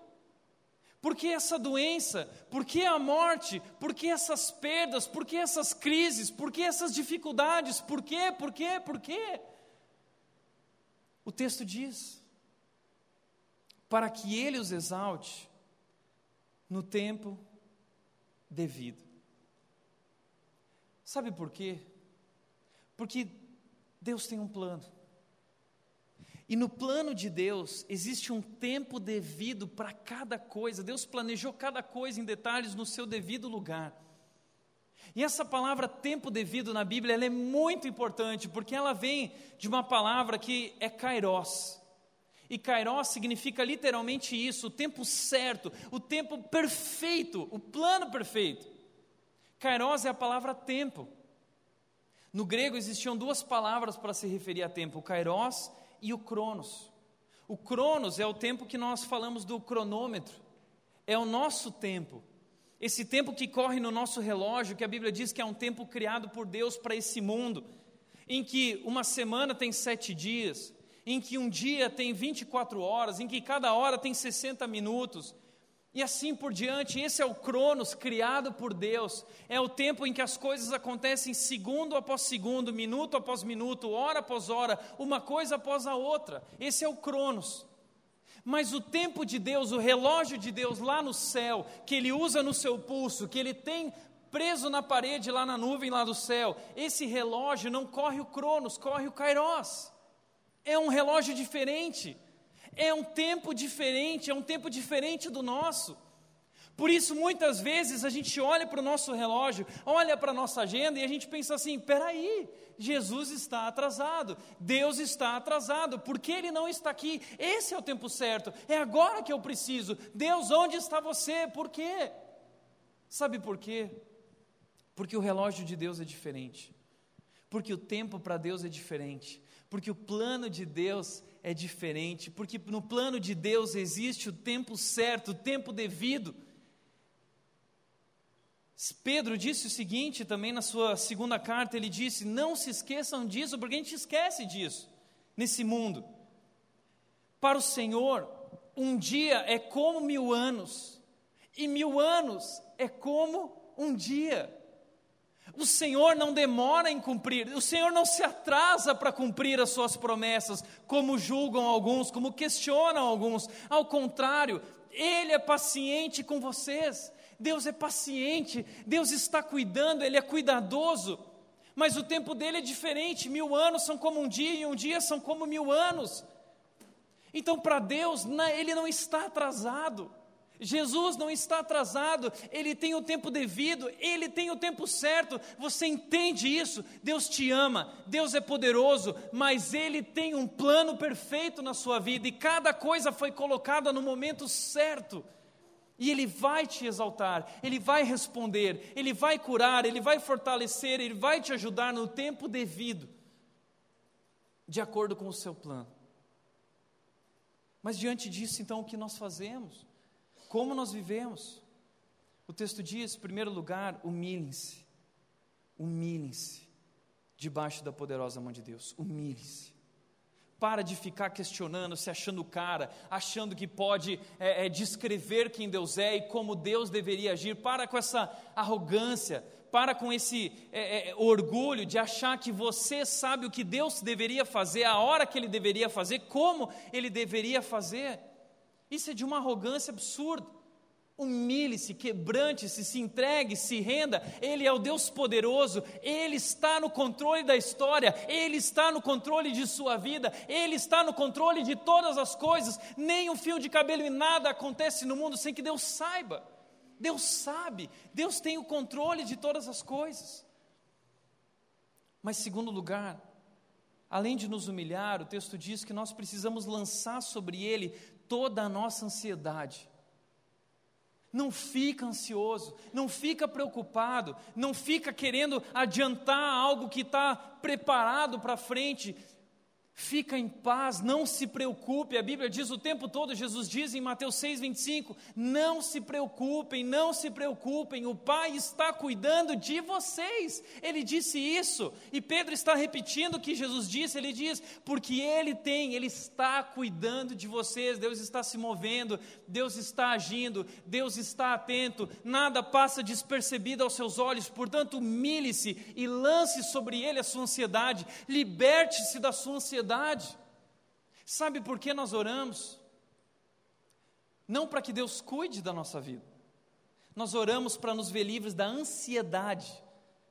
Por que essa doença? Por que a morte? Por que essas perdas? Por que essas crises? Por que essas dificuldades? Por quê? Por quê? Por quê? O texto diz: para que ele os exalte no tempo devido. Sabe por quê? Porque Deus tem um plano. E no plano de Deus existe um tempo devido para cada coisa. Deus planejou cada coisa em detalhes no seu devido lugar. E essa palavra tempo devido na Bíblia ela é muito importante, porque ela vem de uma palavra que é kairos. E kairos significa literalmente isso, o tempo certo, o tempo perfeito, o plano perfeito. Kairos é a palavra tempo. No grego existiam duas palavras para se referir a tempo, kairos e o Cronos. O Cronos é o tempo que nós falamos do cronômetro, é o nosso tempo. Esse tempo que corre no nosso relógio, que a Bíblia diz que é um tempo criado por Deus para esse mundo, em que uma semana tem sete dias, em que um dia tem 24 horas, em que cada hora tem 60 minutos, e assim por diante. Esse é o Cronos criado por Deus. É o tempo em que as coisas acontecem segundo após segundo, minuto após minuto, hora após hora, uma coisa após a outra. Esse é o Cronos. Mas o tempo de Deus, o relógio de Deus lá no céu, que ele usa no seu pulso, que ele tem preso na parede lá na nuvem lá do céu, esse relógio não corre o Cronos, corre o Kairos. É um relógio diferente, é um tempo diferente, é um tempo diferente do nosso. Por isso, muitas vezes, a gente olha para o nosso relógio, olha para a nossa agenda e a gente pensa assim: peraí, Jesus está atrasado, Deus está atrasado, por que Ele não está aqui? Esse é o tempo certo, é agora que eu preciso. Deus, onde está você? Por quê? Sabe por quê? Porque o relógio de Deus é diferente, porque o tempo para Deus é diferente, porque o plano de Deus é diferente, porque no plano de Deus existe o tempo certo, o tempo devido. Pedro disse o seguinte também na sua segunda carta: ele disse: Não se esqueçam disso, porque a gente esquece disso nesse mundo. Para o Senhor, um dia é como mil anos, e mil anos é como um dia. O Senhor não demora em cumprir, o Senhor não se atrasa para cumprir as suas promessas, como julgam alguns, como questionam alguns. Ao contrário, Ele é paciente com vocês. Deus é paciente, Deus está cuidando, Ele é cuidadoso. Mas o tempo dele é diferente. Mil anos são como um dia e um dia são como mil anos. Então, para Deus, Ele não está atrasado. Jesus não está atrasado, ele tem o tempo devido, ele tem o tempo certo. Você entende isso? Deus te ama, Deus é poderoso, mas ele tem um plano perfeito na sua vida e cada coisa foi colocada no momento certo. E ele vai te exaltar, ele vai responder, ele vai curar, ele vai fortalecer, ele vai te ajudar no tempo devido, de acordo com o seu plano. Mas diante disso, então, o que nós fazemos? Como nós vivemos? O texto diz, em primeiro lugar, humilhem-se. Humilhem-se debaixo da poderosa mão de Deus. Humilhem-se. Para de ficar questionando, se achando cara, achando que pode é, é, descrever quem Deus é e como Deus deveria agir. Para com essa arrogância, para com esse é, é orgulho de achar que você sabe o que Deus deveria fazer, a hora que Ele deveria fazer, como Ele deveria fazer. Isso é de uma arrogância absurda. Humilhe-se, quebrante-se, se entregue, se renda. Ele é o Deus poderoso, Ele está no controle da história, Ele está no controle de sua vida, Ele está no controle de todas as coisas. Nem um fio de cabelo e nada acontece no mundo sem que Deus saiba. Deus sabe, Deus tem o controle de todas as coisas. Mas, segundo lugar, além de nos humilhar, o texto diz que nós precisamos lançar sobre Ele toda a nossa ansiedade. Não fica ansioso, não fica preocupado, não fica querendo adiantar algo que está preparado para frente. Fica em paz, não se preocupe. A Bíblia diz o tempo todo, Jesus diz em Mateus 6,25: Não se preocupem, não se preocupem, o Pai está cuidando de vocês. Ele disse isso, e Pedro está repetindo o que Jesus disse. Ele diz: Porque Ele tem, Ele está cuidando de vocês. Deus está se movendo, Deus está agindo, Deus está atento, nada passa despercebido aos seus olhos. Portanto, humilhe-se e lance sobre Ele a sua ansiedade, liberte-se da sua ansiedade Sabe por que nós oramos? Não para que Deus cuide da nossa vida. Nós oramos para nos ver livres da ansiedade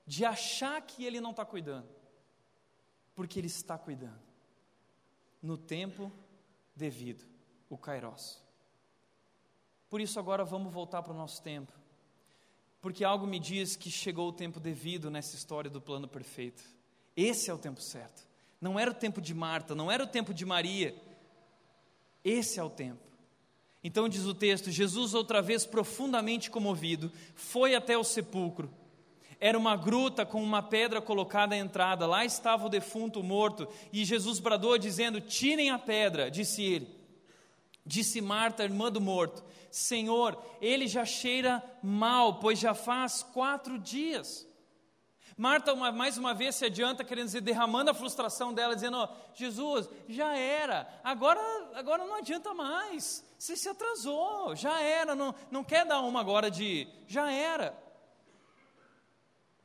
de achar que Ele não está cuidando, porque Ele está cuidando, no tempo devido, o Kairos. Por isso, agora vamos voltar para o nosso tempo, porque algo me diz que chegou o tempo devido nessa história do plano perfeito. Esse é o tempo certo. Não era o tempo de Marta, não era o tempo de Maria. Esse é o tempo. Então diz o texto: Jesus, outra vez profundamente comovido, foi até o sepulcro. Era uma gruta com uma pedra colocada à entrada. Lá estava o defunto morto. E Jesus bradou, dizendo: Tirem a pedra, disse ele. Disse Marta, irmã do morto: Senhor, ele já cheira mal, pois já faz quatro dias. Marta, uma, mais uma vez, se adianta, querendo dizer, derramando a frustração dela, dizendo: Jesus, já era, agora, agora não adianta mais, você se atrasou, já era, não, não quer dar uma agora de, já era.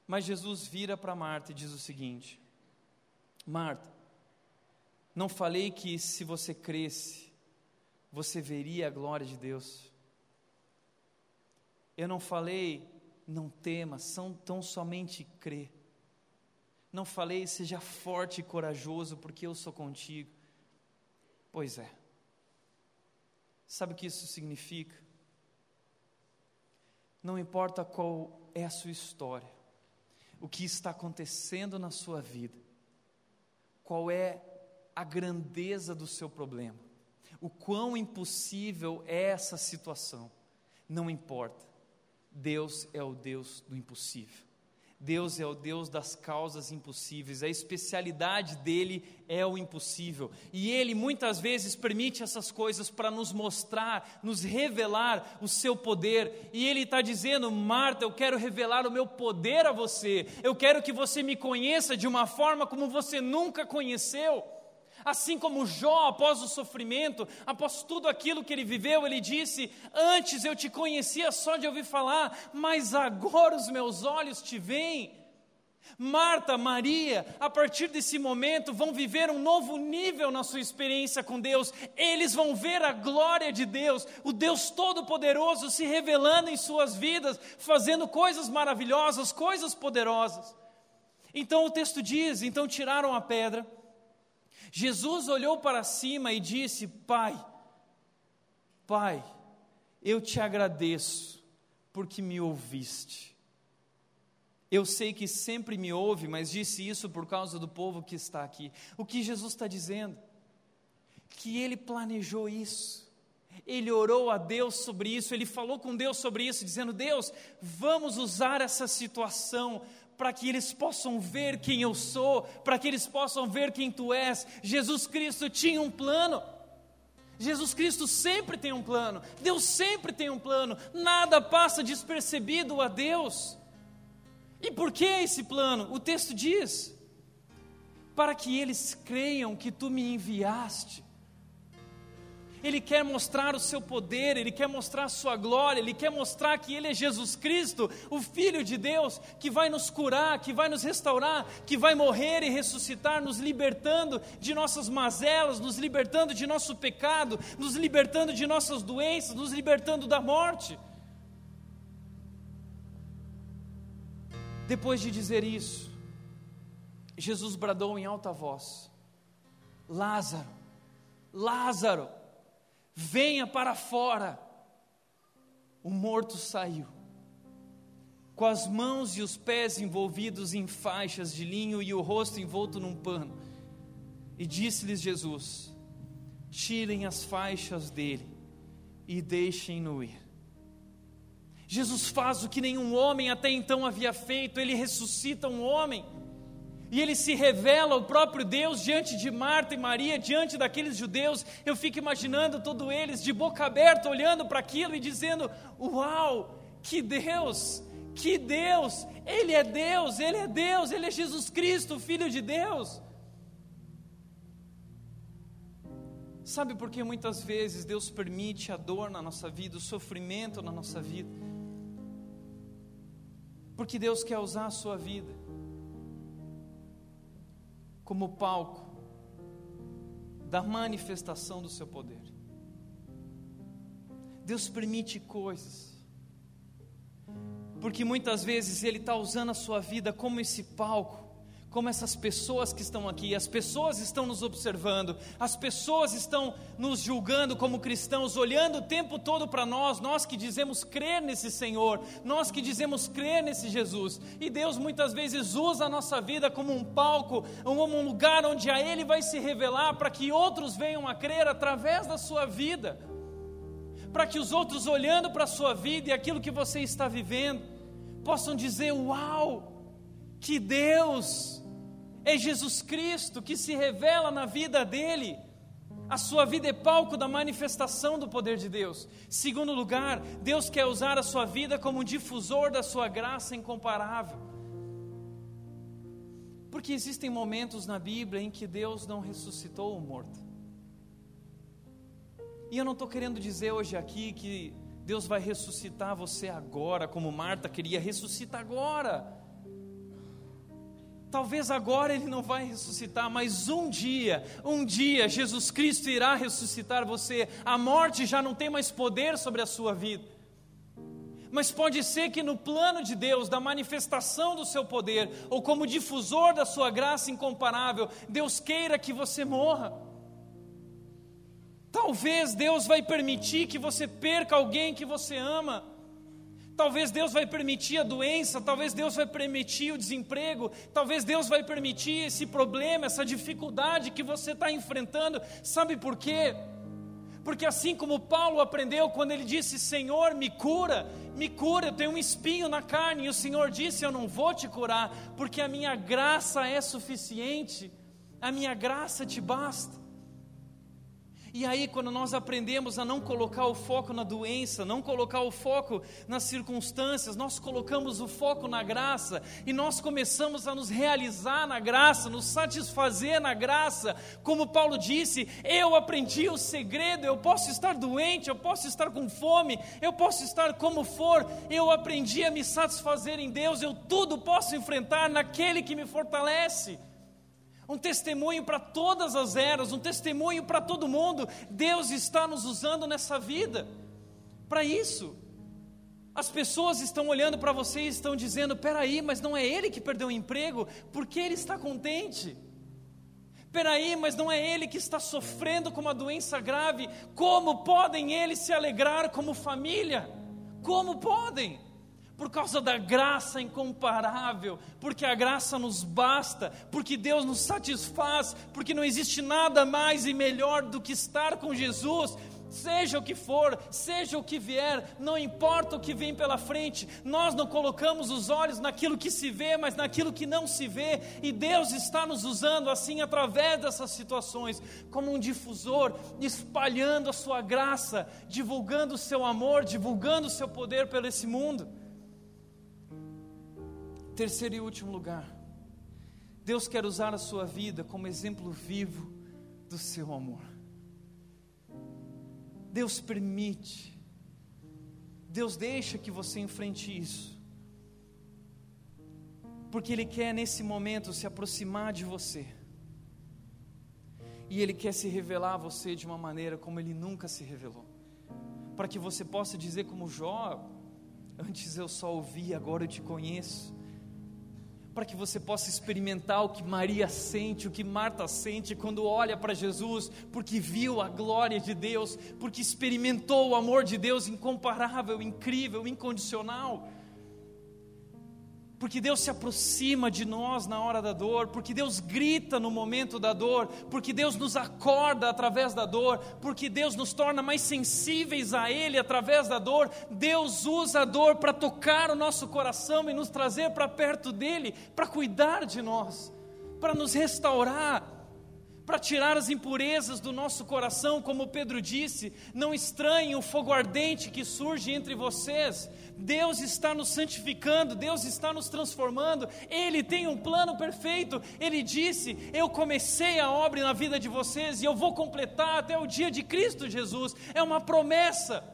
Mas Jesus vira para Marta e diz o seguinte: Marta, não falei que se você cresce, você veria a glória de Deus. Eu não falei não temas, são tão somente crer. Não falei, seja forte e corajoso, porque eu sou contigo. Pois é. Sabe o que isso significa? Não importa qual é a sua história, o que está acontecendo na sua vida, qual é a grandeza do seu problema, o quão impossível é essa situação, não importa. Deus é o Deus do impossível. Deus é o Deus das causas impossíveis, a especialidade dele é o impossível, e ele muitas vezes permite essas coisas para nos mostrar, nos revelar o seu poder, e ele está dizendo: Marta, eu quero revelar o meu poder a você, eu quero que você me conheça de uma forma como você nunca conheceu. Assim como Jó, após o sofrimento, após tudo aquilo que ele viveu, ele disse: Antes eu te conhecia só de ouvir falar, mas agora os meus olhos te veem. Marta, Maria, a partir desse momento vão viver um novo nível na sua experiência com Deus. Eles vão ver a glória de Deus, o Deus Todo-Poderoso se revelando em suas vidas, fazendo coisas maravilhosas, coisas poderosas. Então o texto diz: então tiraram a pedra Jesus olhou para cima e disse: Pai, Pai, eu te agradeço porque me ouviste. Eu sei que sempre me ouve, mas disse isso por causa do povo que está aqui. O que Jesus está dizendo? Que ele planejou isso. Ele orou a Deus sobre isso, ele falou com Deus sobre isso, dizendo: Deus, vamos usar essa situação para que eles possam ver quem eu sou, para que eles possam ver quem tu és. Jesus Cristo tinha um plano. Jesus Cristo sempre tem um plano, Deus sempre tem um plano, nada passa despercebido a Deus. E por que esse plano? O texto diz: para que eles creiam que tu me enviaste. Ele quer mostrar o seu poder, Ele quer mostrar a sua glória, Ele quer mostrar que Ele é Jesus Cristo, o Filho de Deus, que vai nos curar, que vai nos restaurar, que vai morrer e ressuscitar, nos libertando de nossas mazelas, nos libertando de nosso pecado, nos libertando de nossas doenças, nos libertando da morte. Depois de dizer isso, Jesus bradou em alta voz: Lázaro, Lázaro, venha para fora. O morto saiu, com as mãos e os pés envolvidos em faixas de linho e o rosto envolto num pano. E disse-lhes Jesus: Tirem as faixas dele e deixem-no ir. Jesus faz o que nenhum homem até então havia feito, ele ressuscita um homem e ele se revela o próprio Deus diante de Marta e Maria, diante daqueles judeus. Eu fico imaginando todos eles de boca aberta, olhando para aquilo e dizendo: Uau, que Deus, que Deus, Ele é Deus, Ele é Deus, Ele é Jesus Cristo, Filho de Deus. Sabe por que muitas vezes Deus permite a dor na nossa vida, o sofrimento na nossa vida? Porque Deus quer usar a sua vida como palco da manifestação do seu poder. Deus permite coisas, porque muitas vezes Ele está usando a sua vida como esse palco como essas pessoas que estão aqui, as pessoas estão nos observando, as pessoas estão nos julgando como cristãos, olhando o tempo todo para nós, nós que dizemos crer nesse Senhor, nós que dizemos crer nesse Jesus, e Deus muitas vezes usa a nossa vida como um palco, como um lugar onde a Ele vai se revelar para que outros venham a crer através da sua vida, para que os outros olhando para a sua vida e aquilo que você está vivendo, possam dizer: Uau, que Deus! É Jesus Cristo que se revela na vida dele. A sua vida é palco da manifestação do poder de Deus. Segundo lugar, Deus quer usar a sua vida como um difusor da sua graça incomparável. Porque existem momentos na Bíblia em que Deus não ressuscitou o morto. E eu não estou querendo dizer hoje aqui que Deus vai ressuscitar você agora, como Marta queria, ressuscita agora. Talvez agora ele não vai ressuscitar, mas um dia, um dia Jesus Cristo irá ressuscitar você. A morte já não tem mais poder sobre a sua vida. Mas pode ser que no plano de Deus, da manifestação do seu poder, ou como difusor da sua graça incomparável, Deus queira que você morra. Talvez Deus vai permitir que você perca alguém que você ama. Talvez Deus vai permitir a doença, talvez Deus vai permitir o desemprego, talvez Deus vai permitir esse problema, essa dificuldade que você está enfrentando. Sabe por quê? Porque assim como Paulo aprendeu quando ele disse: Senhor, me cura, me cura, eu tenho um espinho na carne, e o Senhor disse: Eu não vou te curar, porque a minha graça é suficiente, a minha graça te basta. E aí, quando nós aprendemos a não colocar o foco na doença, não colocar o foco nas circunstâncias, nós colocamos o foco na graça e nós começamos a nos realizar na graça, nos satisfazer na graça. Como Paulo disse, eu aprendi o segredo, eu posso estar doente, eu posso estar com fome, eu posso estar como for, eu aprendi a me satisfazer em Deus, eu tudo posso enfrentar naquele que me fortalece um testemunho para todas as eras, um testemunho para todo mundo. Deus está nos usando nessa vida para isso. As pessoas estão olhando para você e estão dizendo: peraí, mas não é ele que perdeu o emprego, porque ele está contente. Peraí, mas não é ele que está sofrendo com uma doença grave, como podem eles se alegrar como família? Como podem? Por causa da graça incomparável, porque a graça nos basta, porque Deus nos satisfaz, porque não existe nada mais e melhor do que estar com Jesus. Seja o que for, seja o que vier, não importa o que vem pela frente, nós não colocamos os olhos naquilo que se vê, mas naquilo que não se vê, e Deus está nos usando assim através dessas situações, como um difusor, espalhando a sua graça, divulgando o seu amor, divulgando o seu poder pelo esse mundo. Terceiro e último lugar, Deus quer usar a sua vida como exemplo vivo do seu amor. Deus permite, Deus deixa que você enfrente isso, porque Ele quer nesse momento se aproximar de você, e Ele quer se revelar a você de uma maneira como Ele nunca se revelou, para que você possa dizer, como Jó: Antes eu só ouvi, agora eu te conheço para que você possa experimentar o que Maria sente, o que Marta sente quando olha para Jesus, porque viu a glória de Deus, porque experimentou o amor de Deus incomparável, incrível, incondicional porque Deus se aproxima de nós na hora da dor, porque Deus grita no momento da dor, porque Deus nos acorda através da dor, porque Deus nos torna mais sensíveis a Ele através da dor. Deus usa a dor para tocar o nosso coração e nos trazer para perto dEle, para cuidar de nós, para nos restaurar para tirar as impurezas do nosso coração, como Pedro disse, não estranhem o fogo ardente que surge entre vocês. Deus está nos santificando, Deus está nos transformando, Ele tem um plano perfeito. Ele disse: Eu comecei a obra na vida de vocês e eu vou completar até o dia de Cristo Jesus. É uma promessa.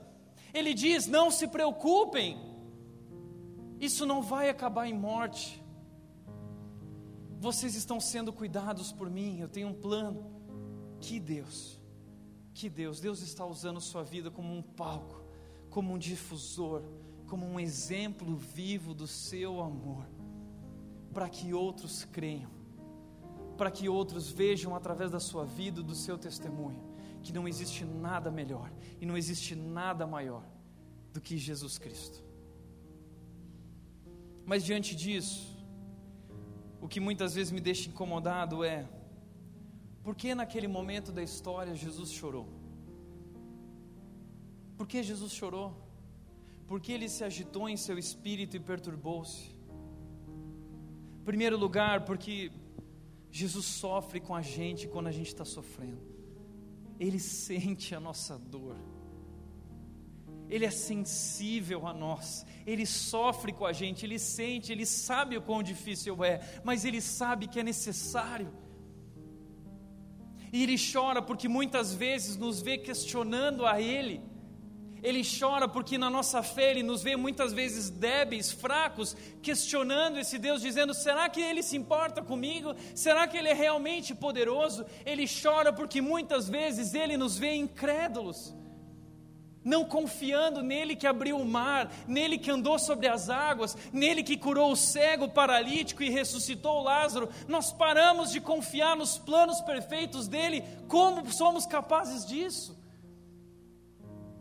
Ele diz: Não se preocupem, isso não vai acabar em morte vocês estão sendo cuidados por mim, eu tenho um plano. Que Deus, que Deus, Deus está usando sua vida como um palco, como um difusor, como um exemplo vivo do seu amor, para que outros creiam, para que outros vejam através da sua vida, do seu testemunho, que não existe nada melhor e não existe nada maior do que Jesus Cristo. Mas diante disso, o que muitas vezes me deixa incomodado é: por que naquele momento da história Jesus chorou? Por que Jesus chorou? Porque ele se agitou em seu espírito e perturbou-se. Em primeiro lugar, porque Jesus sofre com a gente quando a gente está sofrendo. Ele sente a nossa dor. Ele é sensível a nós, Ele sofre com a gente, Ele sente, Ele sabe o quão difícil é, mas Ele sabe que é necessário. E Ele chora porque muitas vezes nos vê questionando a Ele, ele chora porque na nossa fé ele nos vê muitas vezes débeis, fracos, questionando esse Deus, dizendo: será que ele se importa comigo? Será que ele é realmente poderoso? Ele chora porque muitas vezes ele nos vê incrédulos, não confiando nele que abriu o mar, nele que andou sobre as águas, nele que curou o cego, o paralítico e ressuscitou Lázaro. Nós paramos de confiar nos planos perfeitos dele, como somos capazes disso?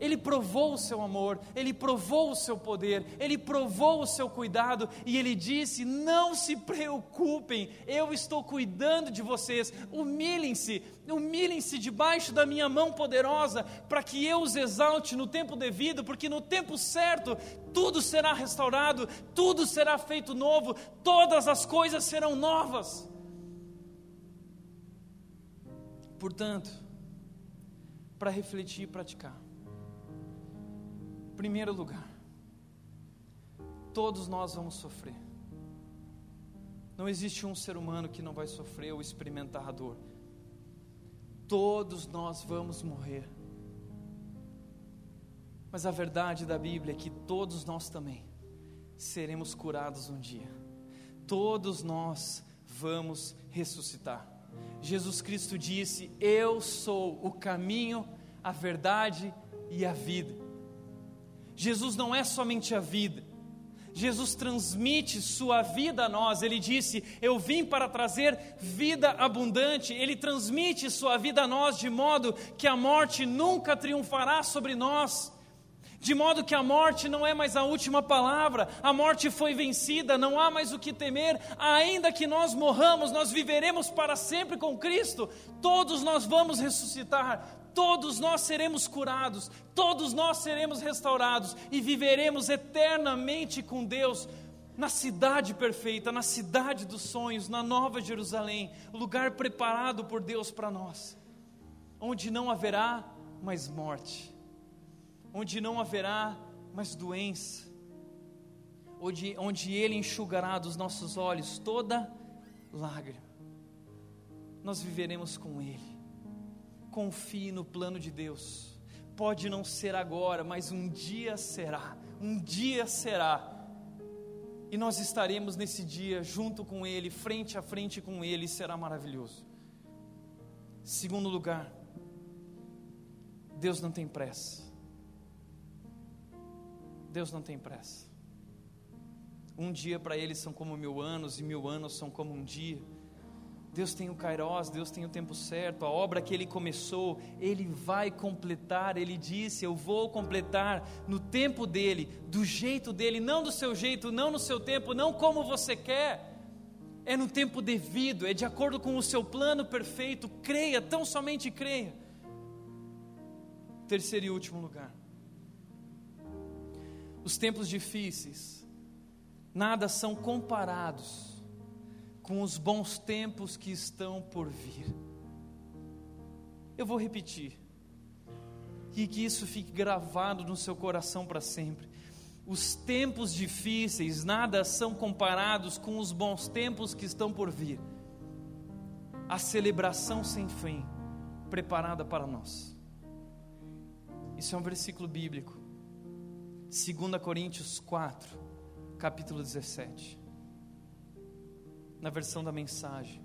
Ele provou o seu amor, ele provou o seu poder, ele provou o seu cuidado e ele disse: Não se preocupem, eu estou cuidando de vocês. Humilhem-se, humilhem-se debaixo da minha mão poderosa, para que eu os exalte no tempo devido, porque no tempo certo tudo será restaurado, tudo será feito novo, todas as coisas serão novas. Portanto, para refletir e praticar Primeiro lugar, todos nós vamos sofrer. Não existe um ser humano que não vai sofrer ou experimentar a dor. Todos nós vamos morrer. Mas a verdade da Bíblia é que todos nós também seremos curados um dia. Todos nós vamos ressuscitar. Jesus Cristo disse: Eu sou o caminho, a verdade e a vida. Jesus não é somente a vida, Jesus transmite sua vida a nós. Ele disse: Eu vim para trazer vida abundante. Ele transmite sua vida a nós de modo que a morte nunca triunfará sobre nós. De modo que a morte não é mais a última palavra, a morte foi vencida, não há mais o que temer, ainda que nós morramos, nós viveremos para sempre com Cristo, todos nós vamos ressuscitar, todos nós seremos curados, todos nós seremos restaurados e viveremos eternamente com Deus na cidade perfeita, na cidade dos sonhos, na Nova Jerusalém, lugar preparado por Deus para nós, onde não haverá mais morte, onde não haverá mais doença, onde, onde Ele enxugará dos nossos olhos toda lágrima, nós viveremos com Ele confie no plano de Deus. Pode não ser agora, mas um dia será. Um dia será. E nós estaremos nesse dia junto com Ele, frente a frente com Ele, e será maravilhoso. Segundo lugar, Deus não tem pressa. Deus não tem pressa. Um dia para Ele são como mil anos, e mil anos são como um dia. Deus tem o Kairos, Deus tem o tempo certo, a obra que Ele começou, Ele vai completar. Ele disse: Eu vou completar no tempo dele, do jeito dele, não do seu jeito, não no seu tempo, não como você quer. É no tempo devido, é de acordo com o seu plano perfeito. Creia, tão somente creia. Terceiro e último lugar. Os tempos difíceis, nada são comparados com os bons tempos que estão por vir. Eu vou repetir, e que isso fique gravado no seu coração para sempre. Os tempos difíceis nada são comparados com os bons tempos que estão por vir. A celebração sem fim preparada para nós. Isso é um versículo bíblico. 2 Coríntios 4, capítulo 17 na versão da mensagem.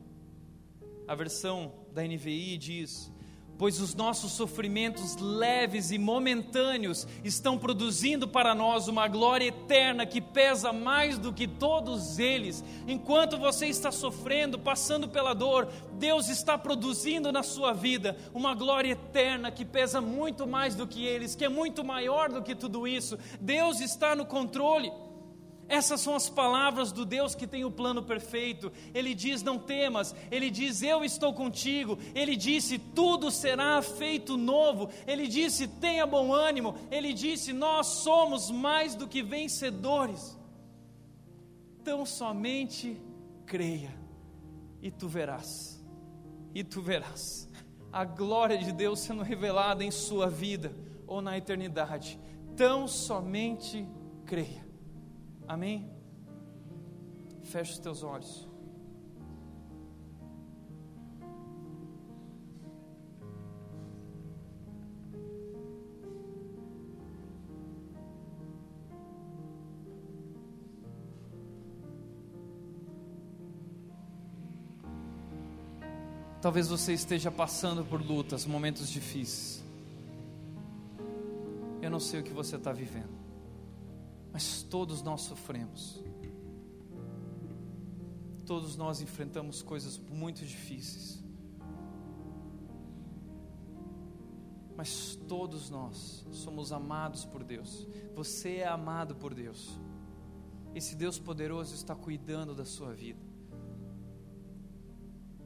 A versão da NVI diz: Pois os nossos sofrimentos leves e momentâneos estão produzindo para nós uma glória eterna que pesa mais do que todos eles. Enquanto você está sofrendo, passando pela dor, Deus está produzindo na sua vida uma glória eterna que pesa muito mais do que eles, que é muito maior do que tudo isso. Deus está no controle. Essas são as palavras do Deus que tem o plano perfeito. Ele diz: Não temas. Ele diz: Eu estou contigo. Ele disse: Tudo será feito novo. Ele disse: Tenha bom ânimo. Ele disse: Nós somos mais do que vencedores. Tão somente creia, e tu verás. E tu verás a glória de Deus sendo revelada em sua vida ou na eternidade Tão somente creia. Amém? Feche os teus olhos. Talvez você esteja passando por lutas, momentos difíceis. Eu não sei o que você está vivendo, mas todos nós sofremos. Todos nós enfrentamos coisas muito difíceis. Mas todos nós somos amados por Deus. Você é amado por Deus. Esse Deus poderoso está cuidando da sua vida.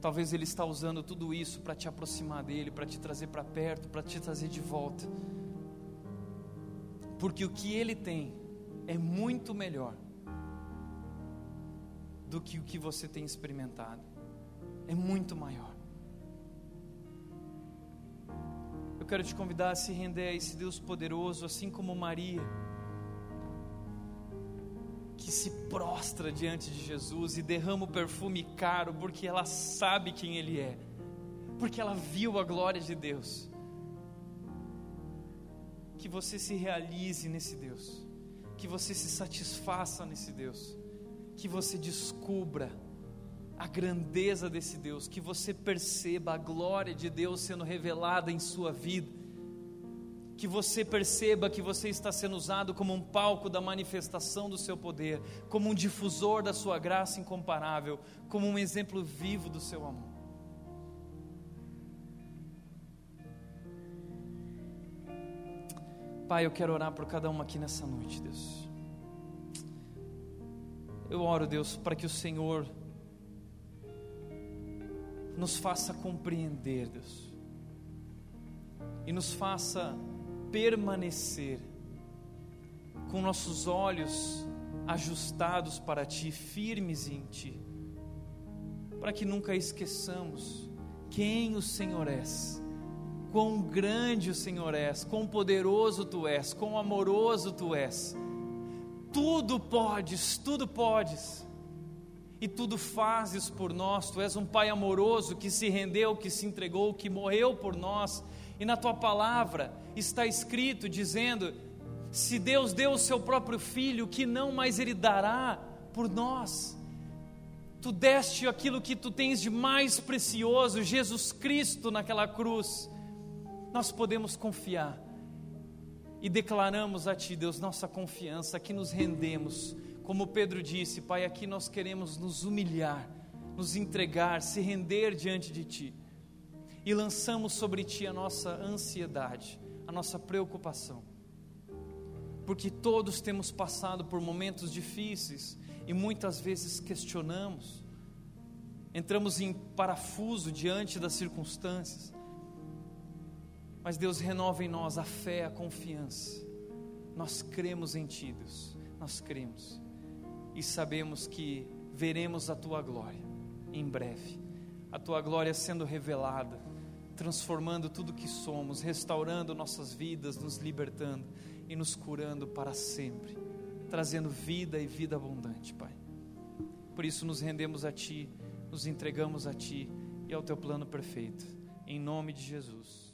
Talvez Ele está usando tudo isso para te aproximar dEle, para te trazer para perto, para te trazer de volta. Porque o que Ele tem é muito melhor do que o que você tem experimentado, é muito maior. Eu quero te convidar a se render a esse Deus poderoso, assim como Maria que se prostra diante de Jesus e derrama o perfume caro, porque ela sabe quem Ele é, porque ela viu a glória de Deus. Que você se realize nesse Deus, que você se satisfaça nesse Deus, que você descubra a grandeza desse Deus, que você perceba a glória de Deus sendo revelada em sua vida que você perceba que você está sendo usado como um palco da manifestação do seu poder, como um difusor da sua graça incomparável, como um exemplo vivo do seu amor. Pai, eu quero orar por cada um aqui nessa noite, Deus. Eu oro, Deus, para que o Senhor nos faça compreender, Deus, e nos faça permanecer com nossos olhos ajustados para Ti, firmes em Ti, para que nunca esqueçamos quem o Senhor és, quão grande o Senhor és, quão poderoso Tu és, quão amoroso Tu és. Tudo podes, tudo podes, e tudo fazes por nós. Tu és um Pai amoroso que se rendeu, que se entregou, que morreu por nós e na tua palavra está escrito dizendo: se Deus deu o seu próprio filho, que não mais ele dará por nós. Tu deste aquilo que tu tens de mais precioso, Jesus Cristo naquela cruz. Nós podemos confiar e declaramos a Ti, Deus, nossa confiança, aqui nos rendemos. Como Pedro disse, Pai, aqui nós queremos nos humilhar, nos entregar, se render diante de Ti e lançamos sobre Ti a nossa ansiedade, a nossa preocupação. Porque todos temos passado por momentos difíceis e muitas vezes questionamos, entramos em parafuso diante das circunstâncias. Mas Deus renova em nós a fé, a confiança. Nós cremos em Ti, Deus, nós cremos e sabemos que veremos a Tua glória em breve, a Tua glória sendo revelada transformando tudo que somos, restaurando nossas vidas, nos libertando e nos curando para sempre, trazendo vida e vida abundante, Pai. Por isso nos rendemos a Ti, nos entregamos a Ti e ao Teu plano perfeito. Em nome de Jesus.